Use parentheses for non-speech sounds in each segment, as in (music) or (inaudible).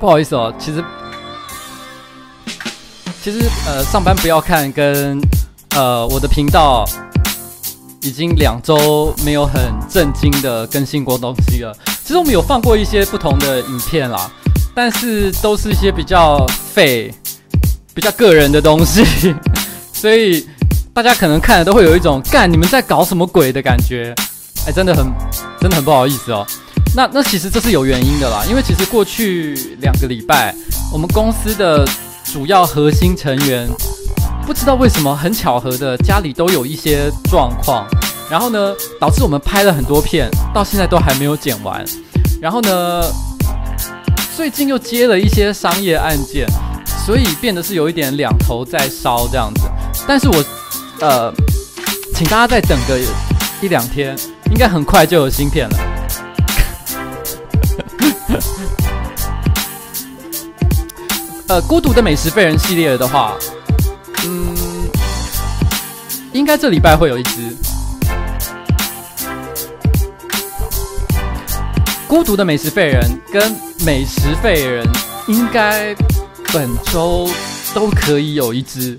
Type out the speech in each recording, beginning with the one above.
不好意思哦，其实其实呃，上班不要看跟呃我的频道已经两周没有很正经的更新过东西了。其实我们有放过一些不同的影片啦，但是都是一些比较废、比较个人的东西，(laughs) 所以大家可能看了都会有一种干你们在搞什么鬼的感觉。哎，真的很真的很不好意思哦。那那其实这是有原因的啦，因为其实过去两个礼拜，我们公司的主要核心成员不知道为什么很巧合的家里都有一些状况。然后呢，导致我们拍了很多片，到现在都还没有剪完。然后呢，最近又接了一些商业案件，所以变得是有一点两头在烧这样子。但是我，呃，请大家再等个一两天，应该很快就有新片了。呃，孤独的美食废人系列的话，嗯，应该这礼拜会有一只。孤独的美食废人跟美食废人应该本周都可以有一只。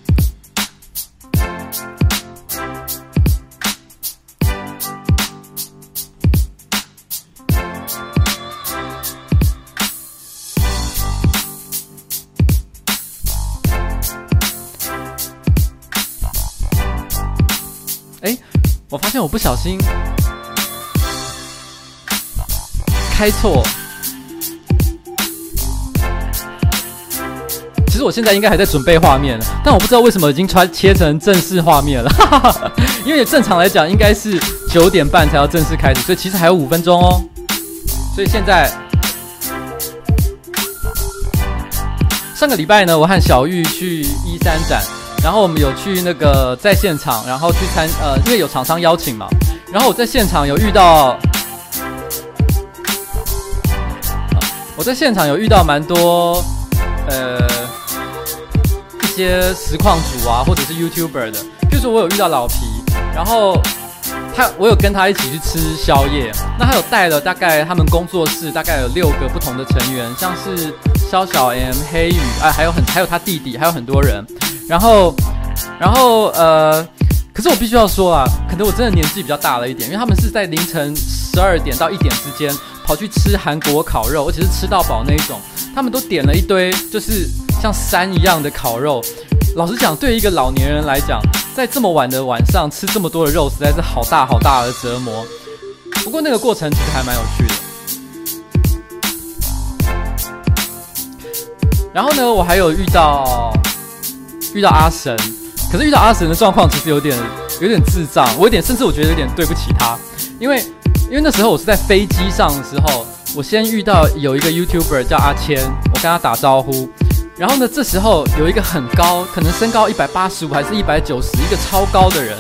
我不小心。开错，其实我现在应该还在准备画面，但我不知道为什么已经穿切成正式画面了，哈哈哈，因为正常来讲应该是九点半才要正式开始，所以其实还有五分钟哦。所以现在上个礼拜呢，我和小玉去一三展，然后我们有去那个在现场，然后去参呃，因为有厂商邀请嘛，然后我在现场有遇到。我在现场有遇到蛮多，呃，一些实况组啊，或者是 YouTuber 的。譬如说我有遇到老皮，然后他，我有跟他一起去吃宵夜。那他有带了大概他们工作室大概有六个不同的成员，像是萧小 M、黑羽，啊，还有很还有他弟弟，还有很多人。然后，然后呃，可是我必须要说啊，可能我真的年纪比较大了一点，因为他们是在凌晨十二点到一点之间。跑去吃韩国烤肉，而且是吃到饱那一种。他们都点了一堆，就是像山一样的烤肉。老实讲，对于一个老年人来讲，在这么晚的晚上吃这么多的肉，实在是好大好大的折磨。不过那个过程其实还蛮有趣的。然后呢，我还有遇到遇到阿神，可是遇到阿神的状况其实有点有点智障，我有点甚至我觉得有点对不起他，因为。因为那时候我是在飞机上的时候，我先遇到有一个 YouTuber 叫阿谦，我跟他打招呼，然后呢，这时候有一个很高，可能身高一百八十五还是一百九十，一个超高的人，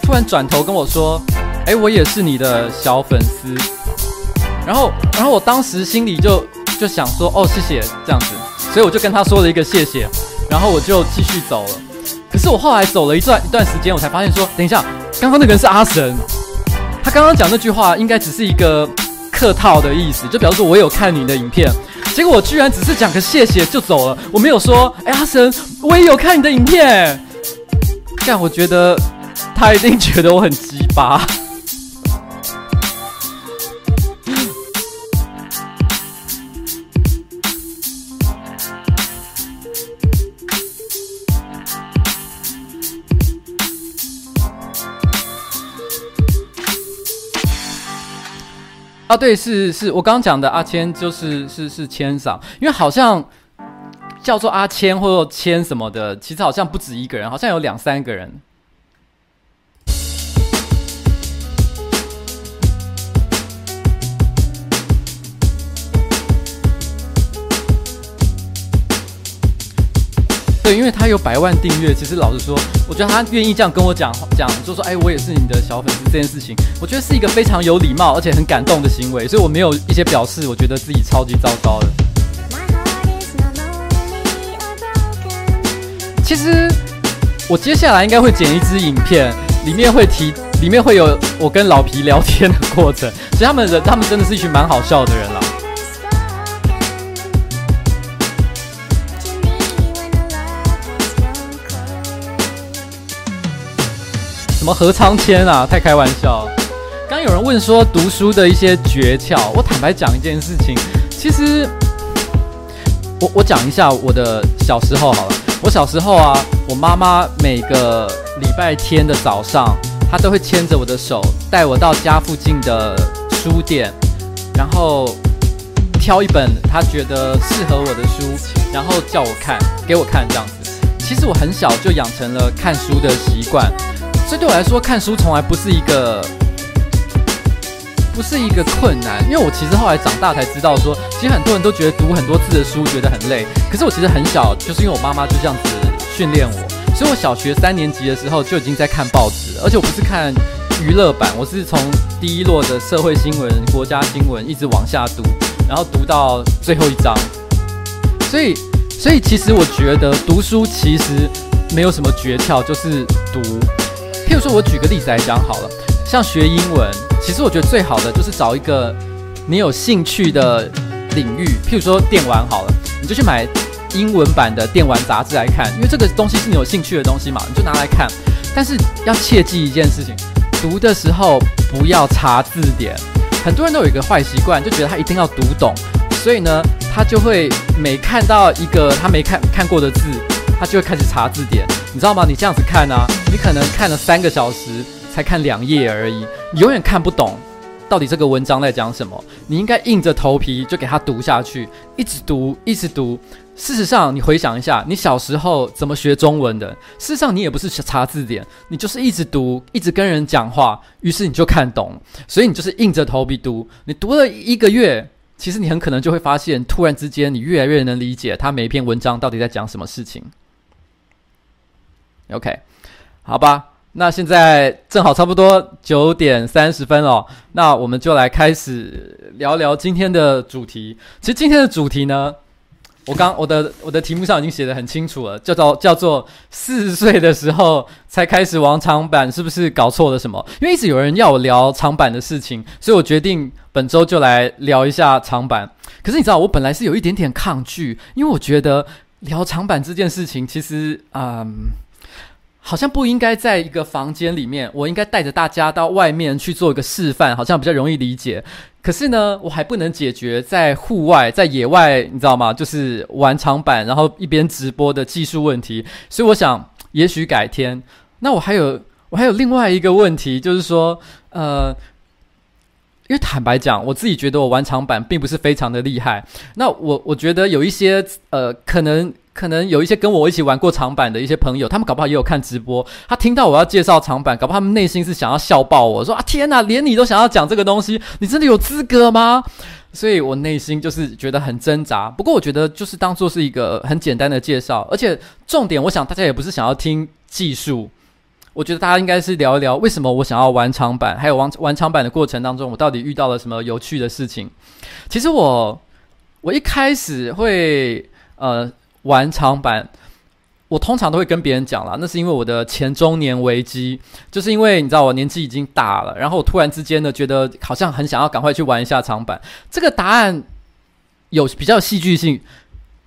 突然转头跟我说：“哎，我也是你的小粉丝。”然后，然后我当时心里就就想说：“哦，谢谢，这样子。”所以我就跟他说了一个谢谢，然后我就继续走了。可是我后来走了一段一段时间，我才发现说：“等一下，刚刚那个人是阿神。”他刚刚讲那句话应该只是一个客套的意思，就表示说我有看你的影片，结果我居然只是讲个谢谢就走了，我没有说，哎，阿神，我也有看你的影片，但我觉得他一定觉得我很鸡巴。啊，对，是是，我刚刚讲的阿谦就是是是谦少，因为好像叫做阿谦或者谦什么的，其实好像不止一个人，好像有两三个人。对，因为他有百万订阅，其实老实说，我觉得他愿意这样跟我讲讲，就说，哎，我也是你的小粉丝这件事情，我觉得是一个非常有礼貌而且很感动的行为，所以我没有一些表示，我觉得自己超级糟糕的。其实我接下来应该会剪一支影片，里面会提里面会有我跟老皮聊天的过程。其实他们人，他们真的是一群蛮好笑的人啦。么何昌谦啊？太开玩笑。刚有人问说读书的一些诀窍，我坦白讲一件事情，其实我我讲一下我的小时候好了。我小时候啊，我妈妈每个礼拜天的早上，她都会牵着我的手，带我到家附近的书店，然后挑一本她觉得适合我的书，然后叫我看，给我看这样子。其实我很小就养成了看书的习惯，所以对我来说，看书从来不是一个。不是一个困难，因为我其实后来长大才知道说，其实很多人都觉得读很多字的书觉得很累，可是我其实很小，就是因为我妈妈就这样子训练我，所以我小学三年级的时候就已经在看报纸，而且我不是看娱乐版，我是从第一摞的社会新闻、国家新闻一直往下读，然后读到最后一章。所以，所以其实我觉得读书其实没有什么诀窍，就是读。譬如说，我举个例子来讲好了。像学英文，其实我觉得最好的就是找一个你有兴趣的领域，譬如说电玩好了，你就去买英文版的电玩杂志来看，因为这个东西是你有兴趣的东西嘛，你就拿来看。但是要切记一件事情，读的时候不要查字典。很多人都有一个坏习惯，就觉得他一定要读懂，所以呢，他就会每看到一个他没看看过的字，他就会开始查字典。你知道吗？你这样子看呢，你可能看了三个小时。才看两页而已，你永远看不懂到底这个文章在讲什么。你应该硬着头皮就给它读下去，一直读，一直读。事实上，你回想一下，你小时候怎么学中文的？事实上，你也不是查字典，你就是一直读，一直跟人讲话，于是你就看懂。所以你就是硬着头皮读。你读了一个月，其实你很可能就会发现，突然之间你越来越能理解他每一篇文章到底在讲什么事情。OK，好吧。那现在正好差不多九点三十分哦，那我们就来开始聊聊今天的主题。其实今天的主题呢，我刚我的我的题目上已经写得很清楚了，叫做叫做四十岁的时候才开始玩长板，是不是搞错了什么？因为一直有人要我聊长板的事情，所以我决定本周就来聊一下长板。可是你知道，我本来是有一点点抗拒，因为我觉得聊长板这件事情，其实嗯。好像不应该在一个房间里面，我应该带着大家到外面去做一个示范，好像比较容易理解。可是呢，我还不能解决在户外、在野外，你知道吗？就是玩长板，然后一边直播的技术问题。所以我想，也许改天。那我还有，我还有另外一个问题，就是说，呃，因为坦白讲，我自己觉得我玩长板并不是非常的厉害。那我我觉得有一些，呃，可能。可能有一些跟我一起玩过长板的一些朋友，他们搞不好也有看直播。他听到我要介绍长板，搞不好他们内心是想要笑爆我说啊，天哪，连你都想要讲这个东西，你真的有资格吗？(laughs) 所以我内心就是觉得很挣扎。不过我觉得就是当做是一个很简单的介绍，而且重点，我想大家也不是想要听技术，我觉得大家应该是聊一聊为什么我想要玩长板，还有玩玩长板的过程当中，我到底遇到了什么有趣的事情。其实我我一开始会呃。玩长板，我通常都会跟别人讲啦，那是因为我的前中年危机，就是因为你知道我年纪已经大了，然后我突然之间呢觉得好像很想要赶快去玩一下长板。这个答案有比较戏剧性，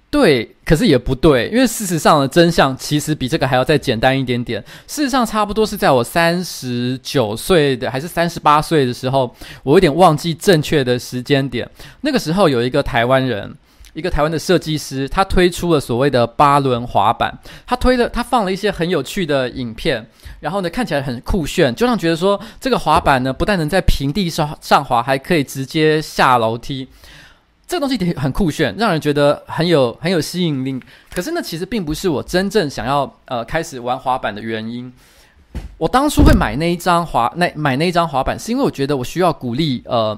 对，可是也不对，因为事实上的真相其实比这个还要再简单一点点。事实上，差不多是在我三十九岁的还是三十八岁的时候，我有点忘记正确的时间点。那个时候有一个台湾人。一个台湾的设计师，他推出了所谓的八轮滑板，他推了，他放了一些很有趣的影片，然后呢，看起来很酷炫，就让觉得说这个滑板呢，不但能在平地上上滑，还可以直接下楼梯，这个东西很酷炫，让人觉得很有很有吸引力。可是呢，其实并不是我真正想要呃开始玩滑板的原因。我当初会买那一张滑那买那一张滑板，是因为我觉得我需要鼓励呃。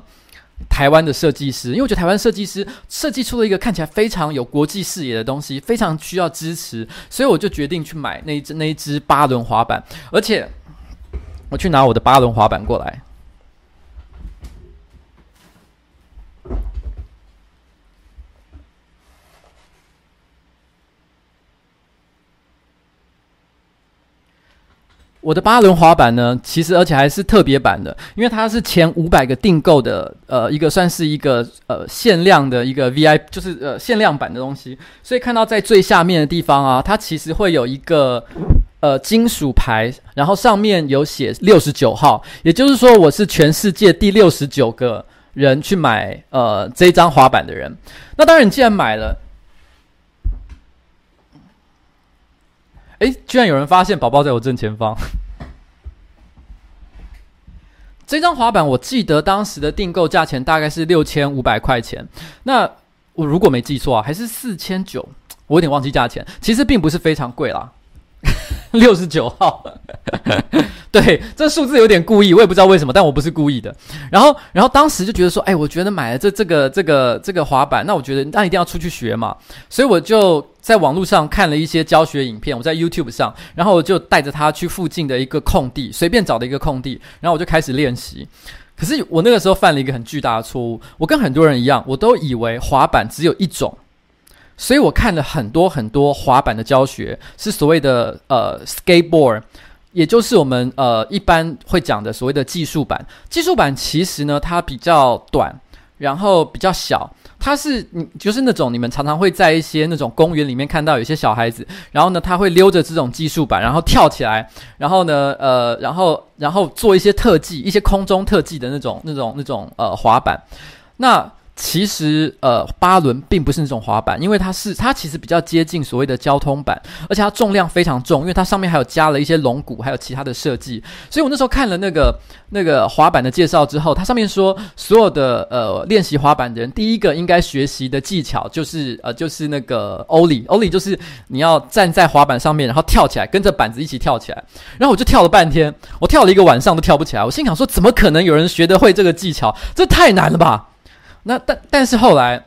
台湾的设计师，因为我觉得台湾设计师设计出了一个看起来非常有国际视野的东西，非常需要支持，所以我就决定去买那一只那一只八轮滑板，而且我去拿我的八轮滑板过来。我的八轮滑板呢，其实而且还是特别版的，因为它是前五百个订购的，呃，一个算是一个呃限量的一个 V I，就是呃限量版的东西。所以看到在最下面的地方啊，它其实会有一个呃金属牌，然后上面有写六十九号，也就是说我是全世界第六十九个人去买呃这张滑板的人。那当然，你既然买了。诶，居然有人发现宝宝在我正前方。(laughs) 这张滑板，我记得当时的订购价钱大概是六千五百块钱。那我如果没记错啊，还是四千九，我有点忘记价钱。其实并不是非常贵啦。(laughs) 六十九号，(laughs) 对，这数字有点故意，我也不知道为什么，但我不是故意的。然后，然后当时就觉得说，哎，我觉得买了这这个这个这个滑板，那我觉得那一定要出去学嘛，所以我就在网络上看了一些教学影片，我在 YouTube 上，然后我就带着他去附近的一个空地，随便找的一个空地，然后我就开始练习。可是我那个时候犯了一个很巨大的错误，我跟很多人一样，我都以为滑板只有一种。所以我看了很多很多滑板的教学，是所谓的呃 skateboard，也就是我们呃一般会讲的所谓的技术板。技术板其实呢，它比较短，然后比较小，它是你就是那种你们常常会在一些那种公园里面看到有些小孩子，然后呢他会溜着这种技术板，然后跳起来，然后呢呃然后然后做一些特技，一些空中特技的那种那种那种呃滑板，那。其实，呃，八轮并不是那种滑板，因为它是它其实比较接近所谓的交通板，而且它重量非常重，因为它上面还有加了一些龙骨，还有其他的设计。所以我那时候看了那个那个滑板的介绍之后，它上面说，所有的呃练习滑板的人，第一个应该学习的技巧就是呃就是那个 Ollie，Ollie 就是你要站在滑板上面，然后跳起来，跟着板子一起跳起来。然后我就跳了半天，我跳了一个晚上都跳不起来。我心想说，怎么可能有人学得会这个技巧？这太难了吧！那但但是后来，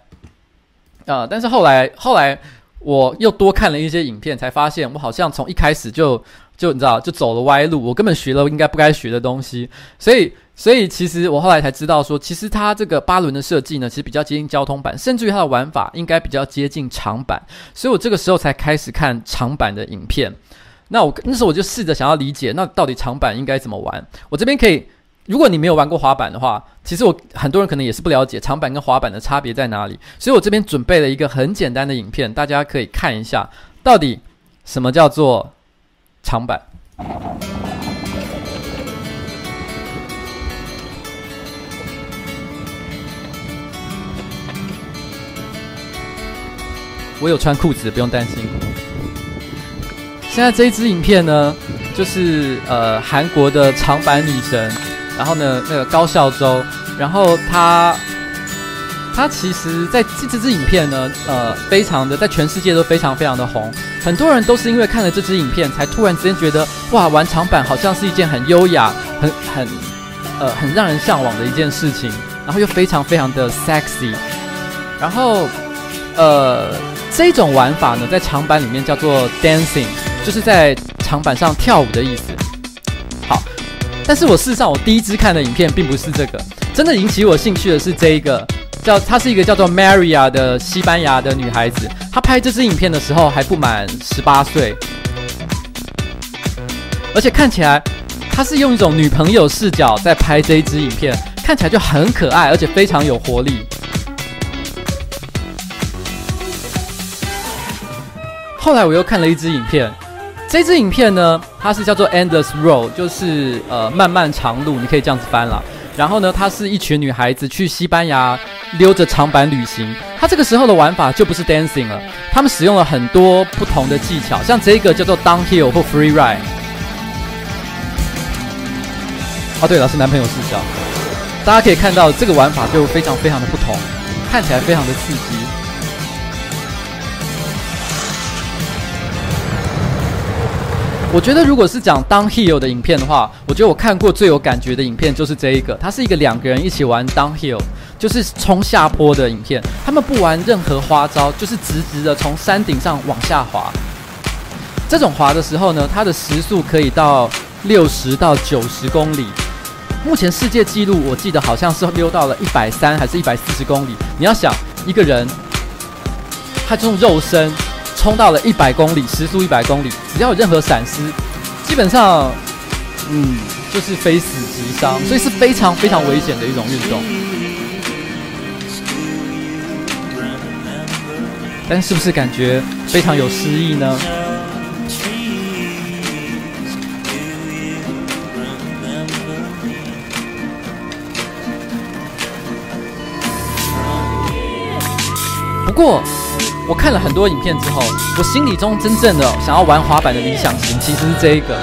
啊、但是后来后来我又多看了一些影片，才发现我好像从一开始就就你知道就走了歪路，我根本学了应该不该学的东西，所以所以其实我后来才知道说，其实它这个八轮的设计呢，其实比较接近交通版，甚至于它的玩法应该比较接近长板，所以我这个时候才开始看长板的影片。那我那时候我就试着想要理解，那到底长板应该怎么玩？我这边可以。如果你没有玩过滑板的话，其实我很多人可能也是不了解长板跟滑板的差别在哪里，所以我这边准备了一个很简单的影片，大家可以看一下，到底什么叫做长板。我有穿裤子，不用担心。现在这一支影片呢，就是呃韩国的长板女神。然后呢，那个高孝周，然后他，他其实在这这支影片呢，呃，非常的在全世界都非常非常的红，很多人都是因为看了这支影片，才突然之间觉得，哇，玩长板好像是一件很优雅、很很，呃，很让人向往的一件事情，然后又非常非常的 sexy，然后，呃，这种玩法呢，在长板里面叫做 dancing，就是在长板上跳舞的意思。好但是我事实上，我第一支看的影片并不是这个，真的引起我兴趣的是这一个，叫她是一个叫做 Maria 的西班牙的女孩子，她拍这支影片的时候还不满十八岁，而且看起来她是用一种女朋友视角在拍这一支影片，看起来就很可爱，而且非常有活力。后来我又看了一支影片。这支影片呢，它是叫做 Endless Road，就是呃漫漫长路，你可以这样子翻了。然后呢，它是一群女孩子去西班牙溜着长板旅行。它这个时候的玩法就不是 dancing 了，他们使用了很多不同的技巧，像这个叫做 downhill 或 free ride。哦，对了，是男朋友视角，大家可以看到这个玩法就非常非常的不同，看起来非常的刺激。我觉得，如果是讲 downhill 的影片的话，我觉得我看过最有感觉的影片就是这一个。它是一个两个人一起玩 downhill，就是冲下坡的影片。他们不玩任何花招，就是直直的从山顶上往下滑。这种滑的时候呢，它的时速可以到六十到九十公里。目前世界纪录我记得好像是溜到了一百三还是一百四十公里。你要想一个人，他这种肉身。冲到了一百公里，时速一百公里，只要有任何闪失，基本上嗯，就是非死即伤，所以是非常非常危险的一种运动。但是不是感觉非常有诗意呢？不过，我看了很多影片之后，我心里中真正的想要玩滑板的理想型，其实是这一个。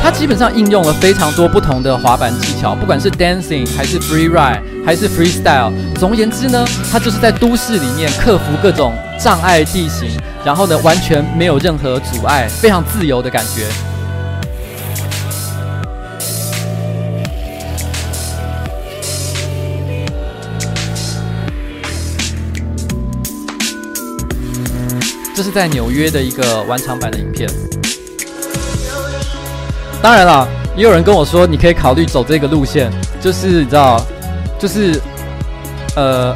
它基本上应用了非常多不同的滑板技巧，不管是 dancing 还是 free ride 还是 freestyle。总而言之呢，它就是在都市里面克服各种障碍地形，然后呢，完全没有任何阻碍，非常自由的感觉。这是在纽约的一个玩场版的影片。当然了，也有人跟我说，你可以考虑走这个路线，就是你知道，就是呃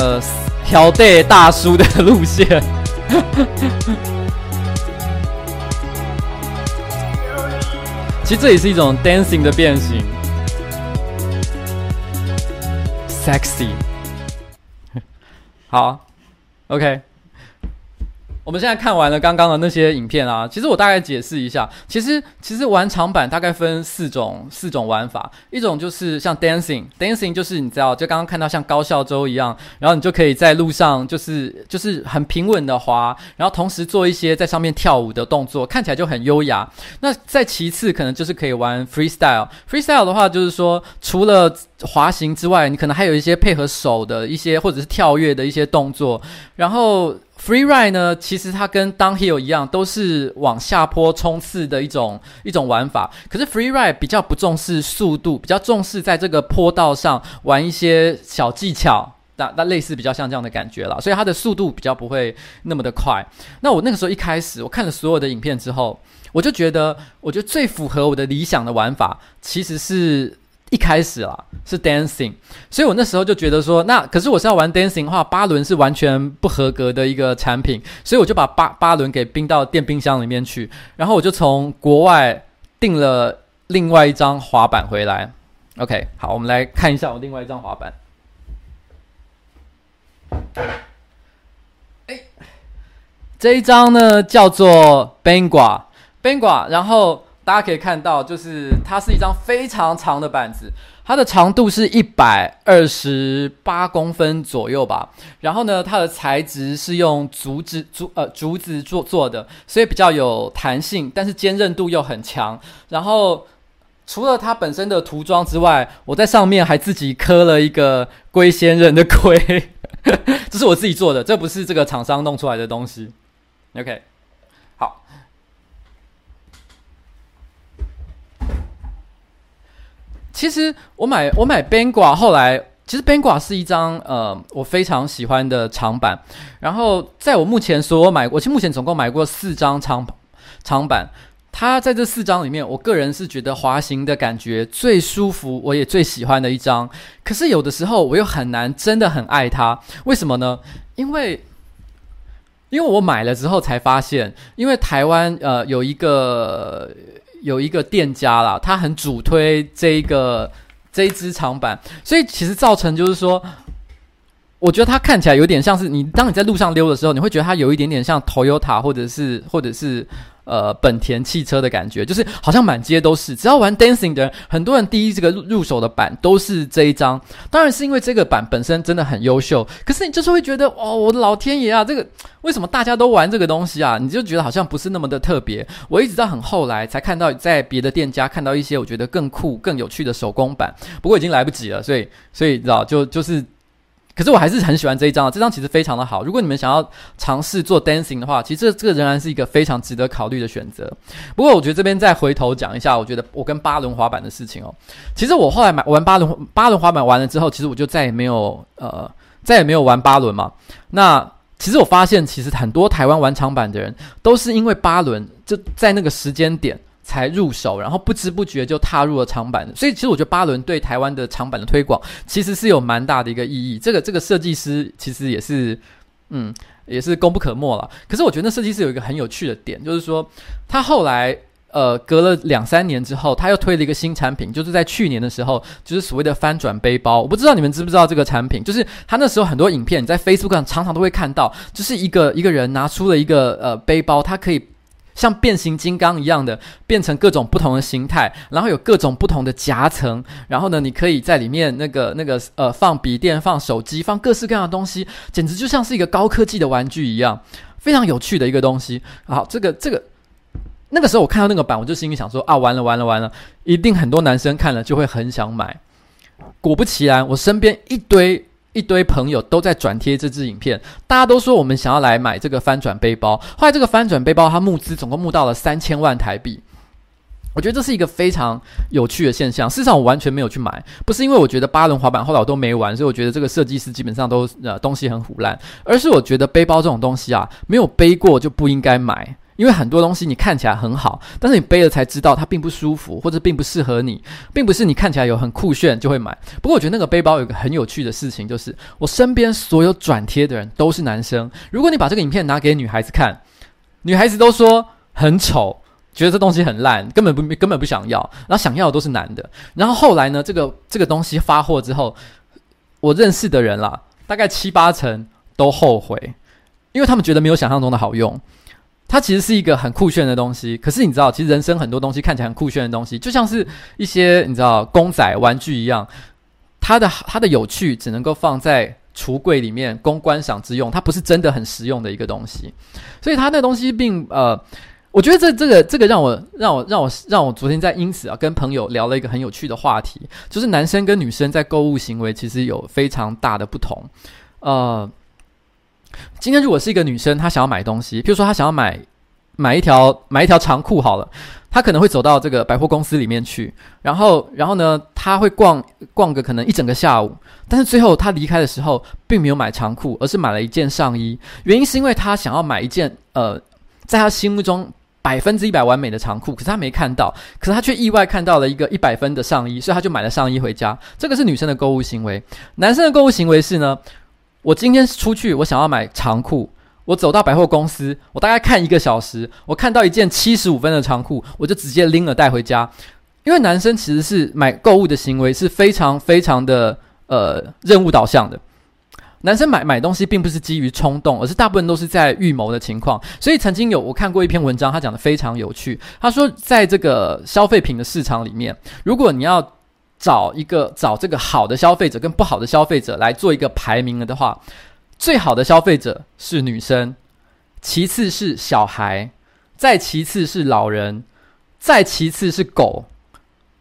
呃，挑带大叔的路线。(laughs) 其实这也是一种 dancing 的变形，sexy。(laughs) 好，OK。我们现在看完了刚刚的那些影片啊，其实我大概解释一下，其实其实玩长板大概分四种四种玩法，一种就是像 dancing，dancing 就是你知道，就刚刚看到像高校周一样，然后你就可以在路上就是就是很平稳的滑，然后同时做一些在上面跳舞的动作，看起来就很优雅。那再其次可能就是可以玩 freestyle，freestyle 的话就是说除了滑行之外，你可能还有一些配合手的一些或者是跳跃的一些动作，然后。Free ride 呢，其实它跟 downhill 一样，都是往下坡冲刺的一种一种玩法。可是 free ride 比较不重视速度，比较重视在这个坡道上玩一些小技巧，那那类似比较像这样的感觉啦。所以它的速度比较不会那么的快。那我那个时候一开始我看了所有的影片之后，我就觉得，我觉得最符合我的理想的玩法，其实是。一开始啊是 dancing，所以我那时候就觉得说，那可是我是要玩 dancing 的话，八轮是完全不合格的一个产品，所以我就把八八轮给冰到电冰箱里面去，然后我就从国外订了另外一张滑板回来。OK，好，我们来看一下我另外一张滑板。哎，这一张呢叫做 Bangor，Bangor，然后。大家可以看到，就是它是一张非常长的板子，它的长度是一百二十八公分左右吧。然后呢，它的材质是用竹子竹呃竹子做做的，所以比较有弹性，但是坚韧度又很强。然后除了它本身的涂装之外，我在上面还自己刻了一个龟仙人的龟，(laughs) 这是我自己做的，这不是这个厂商弄出来的东西。OK。其实我买我买 Bangor 后来其实 Bangor 是一张呃我非常喜欢的长板，然后在我目前所有买我其实目前总共买过四张长长板，它在这四张里面，我个人是觉得滑行的感觉最舒服，我也最喜欢的一张。可是有的时候我又很难真的很爱它，为什么呢？因为因为我买了之后才发现，因为台湾呃有一个。有一个店家啦，他很主推这一个这一支长板，所以其实造成就是说，我觉得它看起来有点像是你当你在路上溜的时候，你会觉得它有一点点像 Toyota 或者是或者是。呃，本田汽车的感觉，就是好像满街都是，只要玩 dancing 的人，很多人第一这个入手的版都是这一张。当然是因为这个版本身真的很优秀，可是你就是会觉得，哦，我的老天爷啊，这个为什么大家都玩这个东西啊？你就觉得好像不是那么的特别。我一直到很后来才看到，在别的店家看到一些我觉得更酷、更有趣的手工版，不过已经来不及了，所以，所以你知道，就就是。可是我还是很喜欢这一张啊，这张其实非常的好。如果你们想要尝试做 dancing 的话，其实这这个仍然是一个非常值得考虑的选择。不过我觉得这边再回头讲一下，我觉得我跟八轮滑板的事情哦。其实我后来买玩八轮八轮滑板完了之后，其实我就再也没有呃再也没有玩八轮嘛。那其实我发现，其实很多台湾玩长板的人都是因为八轮就在那个时间点。才入手，然后不知不觉就踏入了长板，所以其实我觉得巴伦对台湾的长板的推广其实是有蛮大的一个意义。这个这个设计师其实也是，嗯，也是功不可没了。可是我觉得那设计师有一个很有趣的点，就是说他后来呃，隔了两三年之后，他又推了一个新产品，就是在去年的时候，就是所谓的翻转背包。我不知道你们知不知道这个产品，就是他那时候很多影片，你在 Facebook 上常常都会看到，就是一个一个人拿出了一个呃背包，它可以像变形金刚一样的变成各种不同的形态，然后有各种不同的夹层，然后呢，你可以在里面那个那个呃放笔电、放手机、放各式各样的东西，简直就像是一个高科技的玩具一样，非常有趣的一个东西。好，这个这个。那个时候我看到那个版，我就心里想说啊，完了完了完了，一定很多男生看了就会很想买。果不其然，我身边一堆一堆朋友都在转贴这支影片，大家都说我们想要来买这个翻转背包。后来这个翻转背包它募资总共募到了三千万台币，我觉得这是一个非常有趣的现象。事实上我完全没有去买，不是因为我觉得八轮滑板后来我都没玩，所以我觉得这个设计师基本上都呃东西很腐烂，而是我觉得背包这种东西啊，没有背过就不应该买。因为很多东西你看起来很好，但是你背了才知道它并不舒服，或者并不适合你，并不是你看起来有很酷炫就会买。不过我觉得那个背包有个很有趣的事情，就是我身边所有转贴的人都是男生。如果你把这个影片拿给女孩子看，女孩子都说很丑，觉得这东西很烂，根本不根本不想要。然后想要的都是男的。然后后来呢，这个这个东西发货之后，我认识的人啦，大概七八成都后悔，因为他们觉得没有想象中的好用。它其实是一个很酷炫的东西，可是你知道，其实人生很多东西看起来很酷炫的东西，就像是一些你知道公仔玩具一样，它的它的有趣只能够放在橱柜里面供观赏之用，它不是真的很实用的一个东西。所以它那东西并呃，我觉得这这个这个让我让我让我让我昨天在因此啊跟朋友聊了一个很有趣的话题，就是男生跟女生在购物行为其实有非常大的不同，呃。今天如果是一个女生，她想要买东西，譬如说她想要买买一条买一条长裤好了，她可能会走到这个百货公司里面去，然后然后呢，她会逛逛个可能一整个下午，但是最后她离开的时候，并没有买长裤，而是买了一件上衣。原因是因为她想要买一件呃，在她心目中百分之一百完美的长裤，可是她没看到，可是她却意外看到了一个一百分的上衣，所以她就买了上衣回家。这个是女生的购物行为，男生的购物行为是呢？我今天出去，我想要买长裤。我走到百货公司，我大概看一个小时，我看到一件七十五分的长裤，我就直接拎了带回家。因为男生其实是买购物的行为是非常非常的呃任务导向的。男生买买东西并不是基于冲动，而是大部分都是在预谋的情况。所以曾经有我看过一篇文章，他讲的非常有趣。他说，在这个消费品的市场里面，如果你要找一个找这个好的消费者跟不好的消费者来做一个排名了的话，最好的消费者是女生，其次是小孩，再其次是老人，再其次是狗，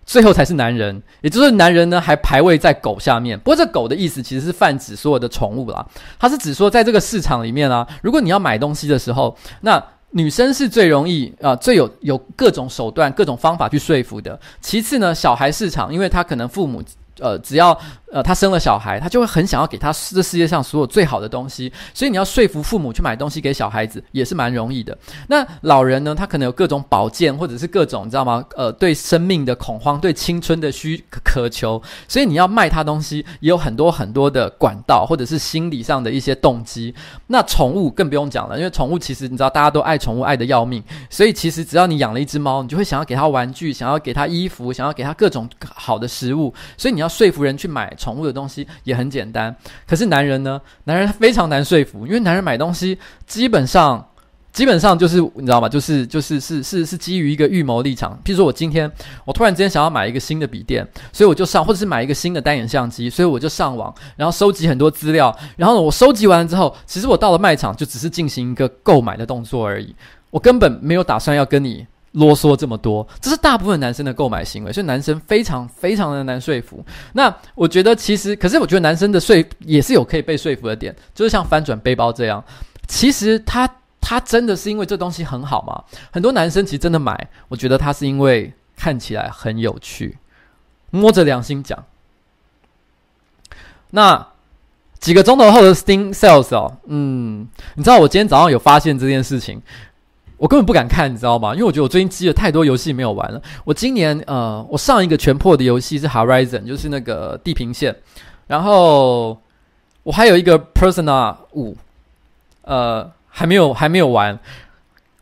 最后才是男人。也就是男人呢还排位在狗下面。不过这狗的意思其实是泛指所有的宠物啦，它是指说在这个市场里面啊，如果你要买东西的时候，那。女生是最容易啊、最有有各种手段、各种方法去说服的。其次呢，小孩市场，因为他可能父母。呃，只要呃他生了小孩，他就会很想要给他这世界上所有最好的东西，所以你要说服父母去买东西给小孩子也是蛮容易的。那老人呢，他可能有各种保健或者是各种你知道吗？呃，对生命的恐慌，对青春的需渴求，所以你要卖他东西也有很多很多的管道或者是心理上的一些动机。那宠物更不用讲了，因为宠物其实你知道大家都爱宠物爱得要命，所以其实只要你养了一只猫，你就会想要给它玩具，想要给它衣服，想要给它各种好的食物，所以你要。说服人去买宠物的东西也很简单，可是男人呢？男人非常难说服，因为男人买东西基本上基本上就是你知道吗？就是就是是是是基于一个预谋立场。譬如说我今天我突然之间想要买一个新的笔电，所以我就上，或者是买一个新的单眼相机，所以我就上网，然后收集很多资料，然后呢，我收集完了之后，其实我到了卖场就只是进行一个购买的动作而已，我根本没有打算要跟你。啰嗦这么多，这是大部分男生的购买行为，所以男生非常非常的难说服。那我觉得其实，可是我觉得男生的说也是有可以被说服的点，就是像翻转背包这样，其实他他真的是因为这东西很好吗？很多男生其实真的买，我觉得他是因为看起来很有趣，摸着良心讲。那几个钟头后的 Steam Sales 哦，嗯，你知道我今天早上有发现这件事情。我根本不敢看，你知道吗？因为我觉得我最近积了太多游戏没有玩了。我今年呃，我上一个全破的游戏是 Horizon，就是那个地平线。然后我还有一个 Persona 5，呃，还没有还没有玩。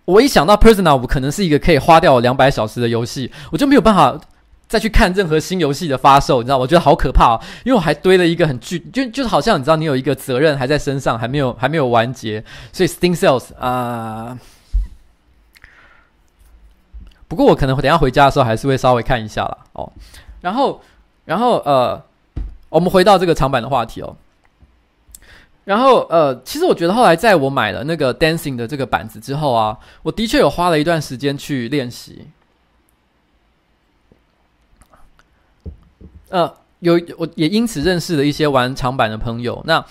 我一想到 Persona 5可能是一个可以花掉我两百小时的游戏，我就没有办法再去看任何新游戏的发售，你知道？我觉得好可怕，因为我还堆了一个很巨，就就是好像你知道，你有一个责任还在身上，还没有还没有完结，所以 Steam Sales 啊、不过我可能等下回家的时候还是会稍微看一下啦。哦。然后，然后呃，我们回到这个长板的话题哦。然后呃，其实我觉得后来在我买了那个 Dancing 的这个板子之后啊，我的确有花了一段时间去练习。呃，有我也因此认识了一些玩长板的朋友。那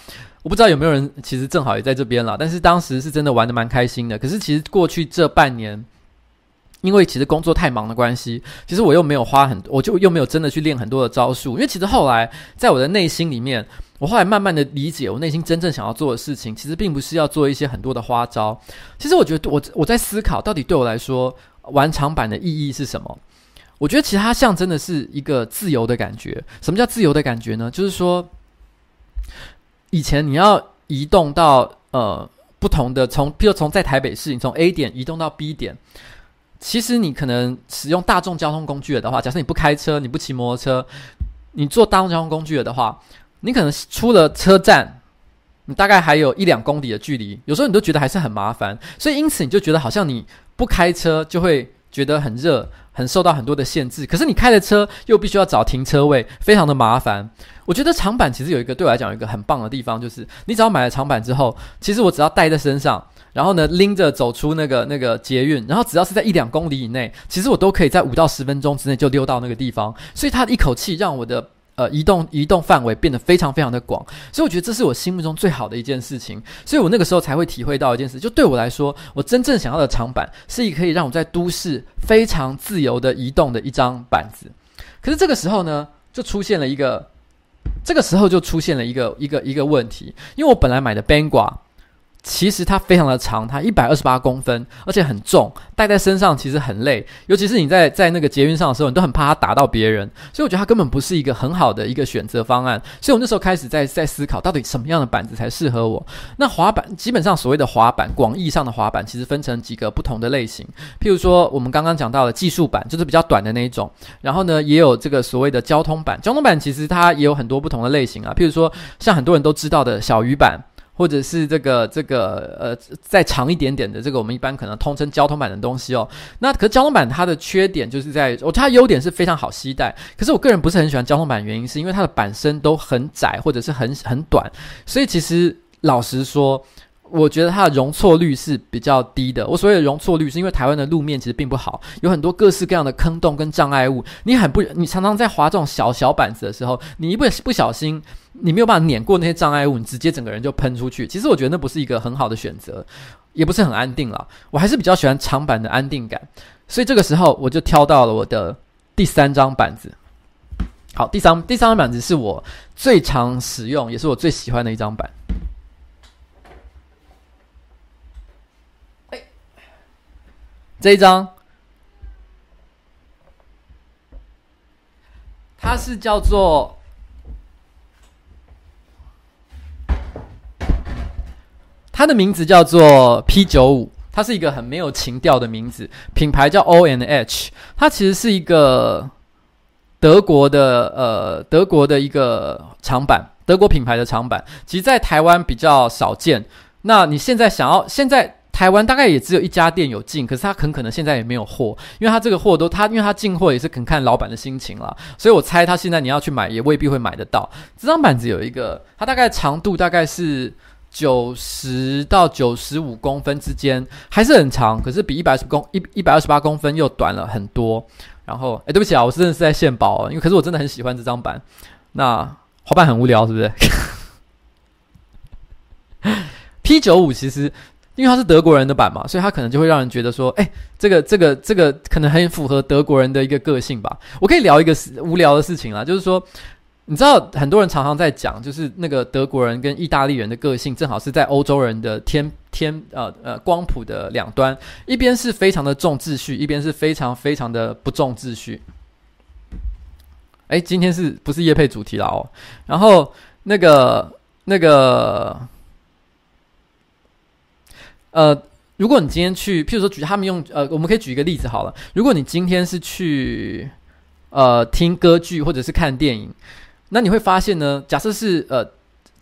我不知道有没有人其实正好也在这边了，但是当时是真的玩的蛮开心的。可是其实过去这半年。因为其实工作太忙的关系，其实我又没有花很多，我就又没有真的去练很多的招数。因为其实后来在我的内心里面，我后来慢慢的理解，我内心真正想要做的事情，其实并不是要做一些很多的花招。其实我觉得我我在思考，到底对我来说玩长板的意义是什么？我觉得其实它象征的是一个自由的感觉。什么叫自由的感觉呢？就是说，以前你要移动到呃不同的从，譬如从在台北市，你从 A 点移动到 B 点。其实你可能使用大众交通工具的话，假设你不开车，你不骑摩托车，你坐大众交通工具的话，你可能出了车站，你大概还有一两公里的距离，有时候你都觉得还是很麻烦，所以因此你就觉得好像你不开车就会觉得很热，很受到很多的限制。可是你开了车又必须要找停车位，非常的麻烦。我觉得长板其实有一个对我来讲有一个很棒的地方，就是你只要买了长板之后，其实我只要带在身上。然后呢，拎着走出那个那个捷运，然后只要是在一两公里以内，其实我都可以在五到十分钟之内就溜到那个地方。所以它一口气让我的呃移动移动范围变得非常非常的广。所以我觉得这是我心目中最好的一件事情。所以我那个时候才会体会到一件事，就对我来说，我真正想要的长板是一可以让我在都市非常自由的移动的一张板子。可是这个时候呢，就出现了一个，这个时候就出现了一个一个一个问题，因为我本来买的 Bangua。其实它非常的长，它一百二十八公分，而且很重，带在身上其实很累，尤其是你在在那个捷运上的时候，你都很怕它打到别人，所以我觉得它根本不是一个很好的一个选择方案。所以我那时候开始在在思考，到底什么样的板子才适合我？那滑板基本上所谓的滑板，广义上的滑板其实分成几个不同的类型，譬如说我们刚刚讲到的技术板，就是比较短的那一种，然后呢也有这个所谓的交通板，交通板其实它也有很多不同的类型啊，譬如说像很多人都知道的小鱼板。或者是这个这个呃再长一点点的这个，我们一般可能通称交通板的东西哦。那可是交通板它的缺点就是在，我觉得，它优点是非常好携带。可是我个人不是很喜欢交通板，原因是因为它的板身都很窄或者是很很短，所以其实老实说。我觉得它的容错率是比较低的。我所谓的容错率，是因为台湾的路面其实并不好，有很多各式各样的坑洞跟障碍物。你很不，你常常在滑这种小小板子的时候，你一不不小心，你没有办法碾过那些障碍物，你直接整个人就喷出去。其实我觉得那不是一个很好的选择，也不是很安定了。我还是比较喜欢长板的安定感，所以这个时候我就挑到了我的第三张板子。好，第三第三张板子是我最常使用，也是我最喜欢的一张板。这一张，它是叫做，它的名字叫做 P 九五，它是一个很没有情调的名字，品牌叫 O N H，它其实是一个德国的呃德国的一个长板，德国品牌的长板，其实在台湾比较少见。那你现在想要现在？台湾大概也只有一家店有进，可是他很可能现在也没有货，因为他这个货都他，因为他进货也是肯看老板的心情啦，所以我猜他现在你要去买也未必会买得到。这张板子有一个，它大概长度大概是九十到九十五公分之间，还是很长，可是比一百二十公一一百二十八公分又短了很多。然后，哎，对不起啊，我真的是在献宝，因为可是我真的很喜欢这张板。那滑板很无聊，是不是？(laughs) P 九五其实。因为他是德国人的版嘛，所以他可能就会让人觉得说，哎，这个这个这个可能很符合德国人的一个个性吧。我可以聊一个无聊的事情啦，就是说，你知道很多人常常在讲，就是那个德国人跟意大利人的个性正好是在欧洲人的天天呃呃光谱的两端，一边是非常的重秩序，一边是非常非常的不重秩序。哎，今天是不是业配主题了哦？然后那个那个。呃，如果你今天去，譬如说举他们用呃，我们可以举一个例子好了。如果你今天是去呃听歌剧或者是看电影，那你会发现呢，假设是呃。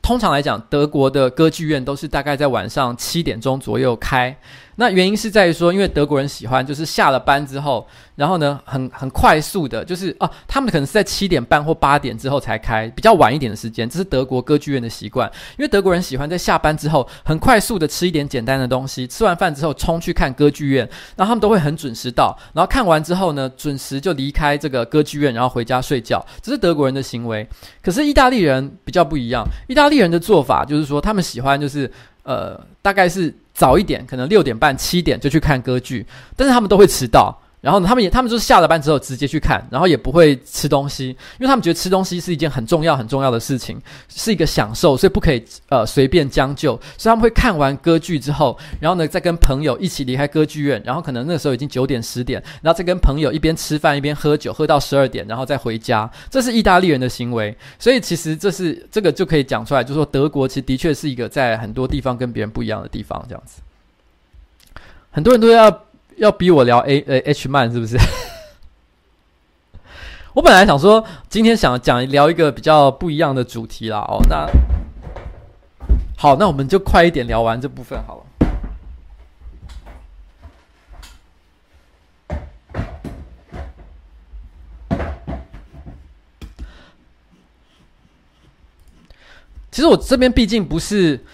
通常来讲，德国的歌剧院都是大概在晚上七点钟左右开。那原因是在于说，因为德国人喜欢就是下了班之后，然后呢，很很快速的，就是啊，他们可能是在七点半或八点之后才开，比较晚一点的时间，这是德国歌剧院的习惯。因为德国人喜欢在下班之后很快速的吃一点简单的东西，吃完饭之后冲去看歌剧院，然后他们都会很准时到，然后看完之后呢，准时就离开这个歌剧院，然后回家睡觉，这是德国人的行为。可是意大利人比较不一样，意大利人的做法就是说，他们喜欢就是呃，大概是。早一点，可能六点半、七点就去看歌剧，但是他们都会迟到。然后呢，他们也，他们就是下了班之后直接去看，然后也不会吃东西，因为他们觉得吃东西是一件很重要、很重要的事情，是一个享受，所以不可以呃随便将就。所以他们会看完歌剧之后，然后呢再跟朋友一起离开歌剧院，然后可能那时候已经九点、十点，然后再跟朋友一边吃饭一边喝酒，喝到十二点，然后再回家。这是意大利人的行为，所以其实这是这个就可以讲出来，就是说德国其实的确是一个在很多地方跟别人不一样的地方，这样子。很多人都要。要逼我聊 A 呃 H 漫是不是？(laughs) 我本来想说今天想讲聊一个比较不一样的主题啦哦，那好，那我们就快一点聊完这部分好了。其实我这边毕竟不是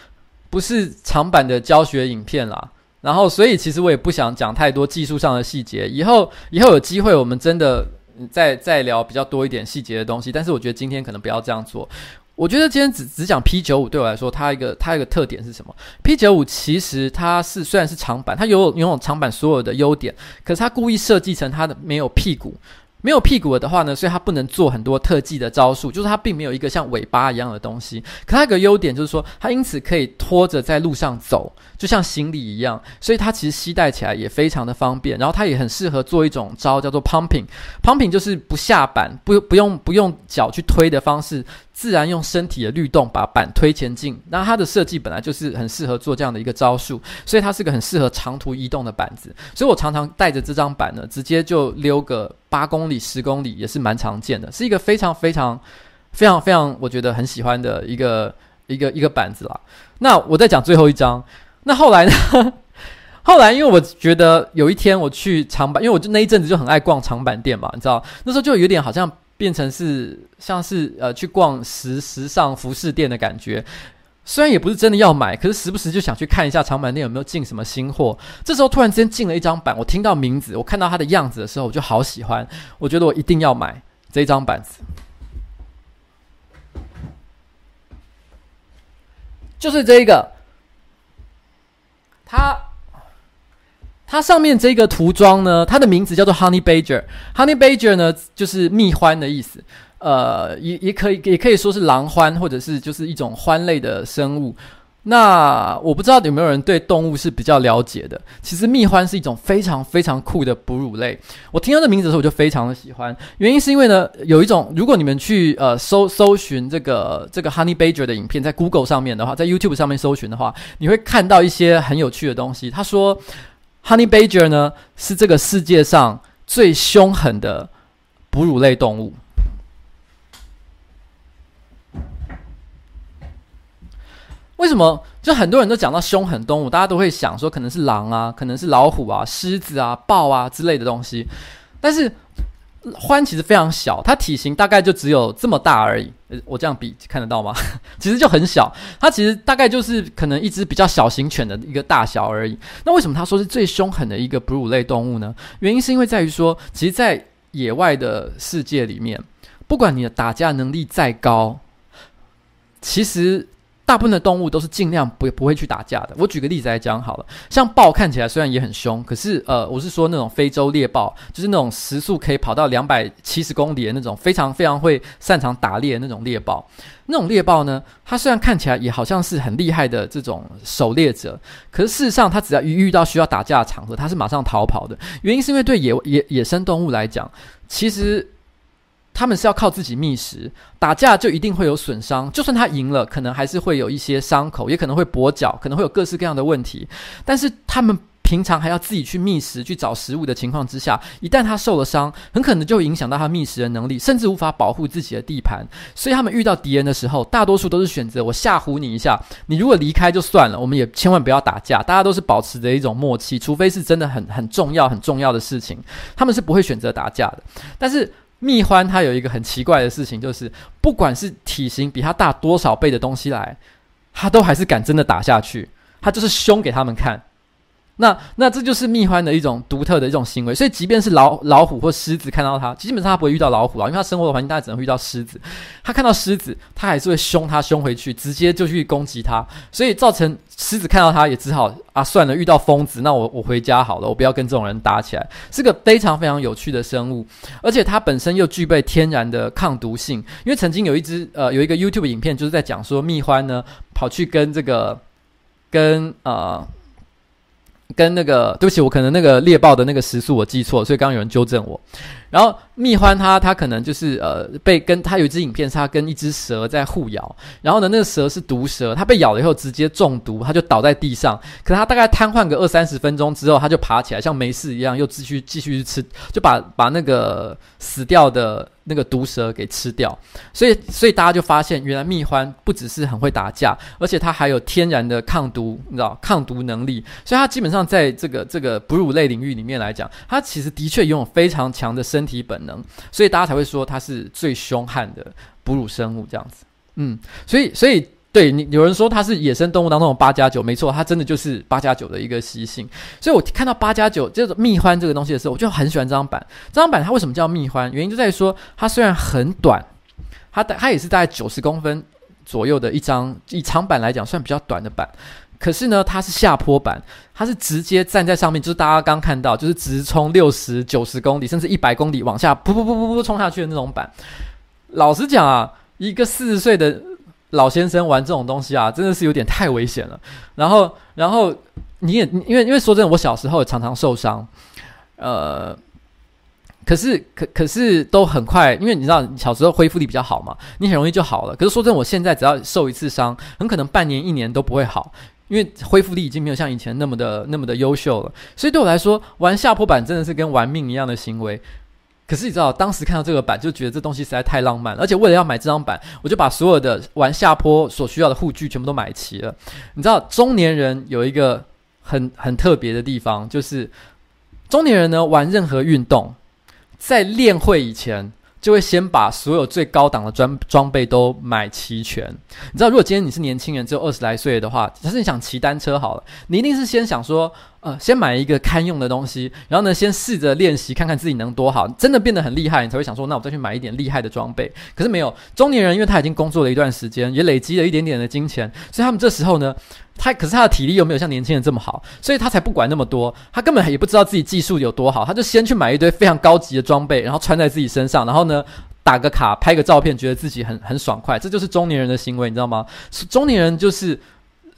不是长版的教学影片啦。然后，所以其实我也不想讲太多技术上的细节。以后，以后有机会，我们真的再再聊比较多一点细节的东西。但是，我觉得今天可能不要这样做。我觉得今天只只讲 P 九五，对我来说，它一个它一个特点是什么？P 九五其实它是虽然是长板，它有拥有长板所有的优点，可是它故意设计成它的没有屁股。没有屁股的话呢，所以它不能做很多特技的招数，就是它并没有一个像尾巴一样的东西。可它有个优点就是说，它因此可以拖着在路上走，就像行李一样，所以它其实携带起来也非常的方便。然后它也很适合做一种招叫做 pumping，pumping 就是不下板，不不用不用脚去推的方式。自然用身体的律动把板推前进，那它的设计本来就是很适合做这样的一个招数，所以它是个很适合长途移动的板子。所以我常常带着这张板呢，直接就溜个八公公里、十公里也是蛮常见的，是一个非常非常非常非常我觉得很喜欢的一个一个一个板子啦。那我再讲最后一张，那后来呢？(laughs) 后来因为我觉得有一天我去长板，因为我就那一阵子就很爱逛长板店嘛，你知道，那时候就有点好像。变成是像是呃去逛时时尚服饰店的感觉，虽然也不是真的要买，可是时不时就想去看一下长板店有没有进什么新货。这时候突然之间进了一张板，我听到名字，我看到它的样子的时候，我就好喜欢，我觉得我一定要买这张板子，就是这个，它。它上面这个涂装呢，它的名字叫做 Honey Badger。Honey Badger 呢，就是蜜獾的意思。呃，也也可以也可以说是狼獾，或者是就是一种獾类的生物。那我不知道有没有人对动物是比较了解的。其实蜜獾是一种非常非常酷的哺乳类。我听到这名字的时候，我就非常的喜欢。原因是因为呢，有一种如果你们去呃搜搜寻这个这个 Honey Badger 的影片，在 Google 上面的话，在 YouTube 上面搜寻的话，你会看到一些很有趣的东西。他说。Honey Badger 呢，是这个世界上最凶狠的哺乳类动物。为什么？就很多人都讲到凶狠动物，大家都会想说可能是狼啊，可能是老虎啊、狮子啊、豹啊之类的东西，但是。獾其实非常小，它体型大概就只有这么大而已。我这样比看得到吗？(laughs) 其实就很小，它其实大概就是可能一只比较小型犬的一个大小而已。那为什么他说是最凶狠的一个哺乳类动物呢？原因是因为在于说，其实，在野外的世界里面，不管你的打架能力再高，其实。大部分的动物都是尽量不不会去打架的。我举个例子来讲好了，像豹看起来虽然也很凶，可是呃，我是说那种非洲猎豹，就是那种时速可以跑到两百七十公里的那种非常非常会擅长打猎的那种猎豹。那种猎豹呢，它虽然看起来也好像是很厉害的这种狩猎者，可是事实上它只要一遇到需要打架的场合，它是马上逃跑的。原因是因为对野野野生动物来讲，其实。他们是要靠自己觅食，打架就一定会有损伤。就算他赢了，可能还是会有一些伤口，也可能会跛脚，可能会有各式各样的问题。但是他们平常还要自己去觅食、去找食物的情况之下，一旦他受了伤，很可能就会影响到他觅食的能力，甚至无法保护自己的地盘。所以他们遇到敌人的时候，大多数都是选择我吓唬你一下，你如果离开就算了，我们也千万不要打架。大家都是保持着一种默契，除非是真的很很重要、很重要的事情，他们是不会选择打架的。但是蜜獾它有一个很奇怪的事情，就是不管是体型比它大多少倍的东西来，它都还是敢真的打下去，它就是凶给他们看。那那这就是蜜獾的一种独特的一种行为，所以即便是老老虎或狮子看到它，基本上它不会遇到老虎啊，因为它生活的环境大概只能遇到狮子。它看到狮子，它还是会凶它凶回去，直接就去攻击它，所以造成狮子看到它也只好啊算了，遇到疯子，那我我回家好了，我不要跟这种人打起来。是个非常非常有趣的生物，而且它本身又具备天然的抗毒性，因为曾经有一只呃有一个 YouTube 影片就是在讲说蜜獾呢跑去跟这个跟呃。跟那个，对不起，我可能那个猎豹的那个时速我记错，所以刚刚有人纠正我。然后蜜獾它它可能就是呃被跟它有一支影片是它跟一只蛇在互咬，然后呢那个蛇是毒蛇，它被咬了以后直接中毒，它就倒在地上。可是它大概瘫痪个二三十分钟之后，它就爬起来，像没事一样，又继续继续去吃，就把把那个死掉的那个毒蛇给吃掉。所以所以大家就发现，原来蜜獾不只是很会打架，而且它还有天然的抗毒，你知道抗毒能力。所以它基本上在这个这个哺乳类领域里面来讲，它其实的确拥有非常强的身体本能，所以大家才会说它是最凶悍的哺乳生物这样子。嗯，所以所以对你有人说它是野生动物当中的八加九，没错，它真的就是八加九的一个习性。所以我看到八加九就是蜜獾这个东西的时候，我就很喜欢这张板。这张板它为什么叫蜜獾？原因就在于说它虽然很短，它它也是大概九十公分左右的一张，以长板来讲算比较短的板。可是呢，它是下坡板，它是直接站在上面，就是大家刚看到，就是直冲六十九十公里，甚至一百公里往下，噗噗噗噗噗冲下去的那种板。老实讲啊，一个四十岁的老先生玩这种东西啊，真的是有点太危险了。然后，然后你也因为因为说真的，我小时候也常常受伤，呃，可是可可是都很快，因为你知道小时候恢复力比较好嘛，你很容易就好了。可是说真的，我现在只要受一次伤，很可能半年一年都不会好。因为恢复力已经没有像以前那么的那么的优秀了，所以对我来说，玩下坡板真的是跟玩命一样的行为。可是你知道，当时看到这个板，就觉得这东西实在太浪漫了，而且为了要买这张板，我就把所有的玩下坡所需要的护具全部都买齐了。你知道，中年人有一个很很特别的地方，就是中年人呢玩任何运动，在练会以前。就会先把所有最高档的装装备都买齐全。你知道，如果今天你是年轻人，只有二十来岁的话，假设你想骑单车好了，你一定是先想说，先买一个堪用的东西，然后呢，先试着练习，看看自己能多好。真的变得很厉害，你才会想说，那我再去买一点厉害的装备。可是没有，中年人因为他已经工作了一段时间，也累积了一点点的金钱，所以他们这时候呢。他可是他的体力又没有像年轻人这么好，所以他才不管那么多。他根本也不知道自己技术有多好，他就先去买一堆非常高级的装备，然后穿在自己身上，然后呢，打个卡，拍个照片，觉得自己很很爽快。这就是中年人的行为，你知道吗？中年人就是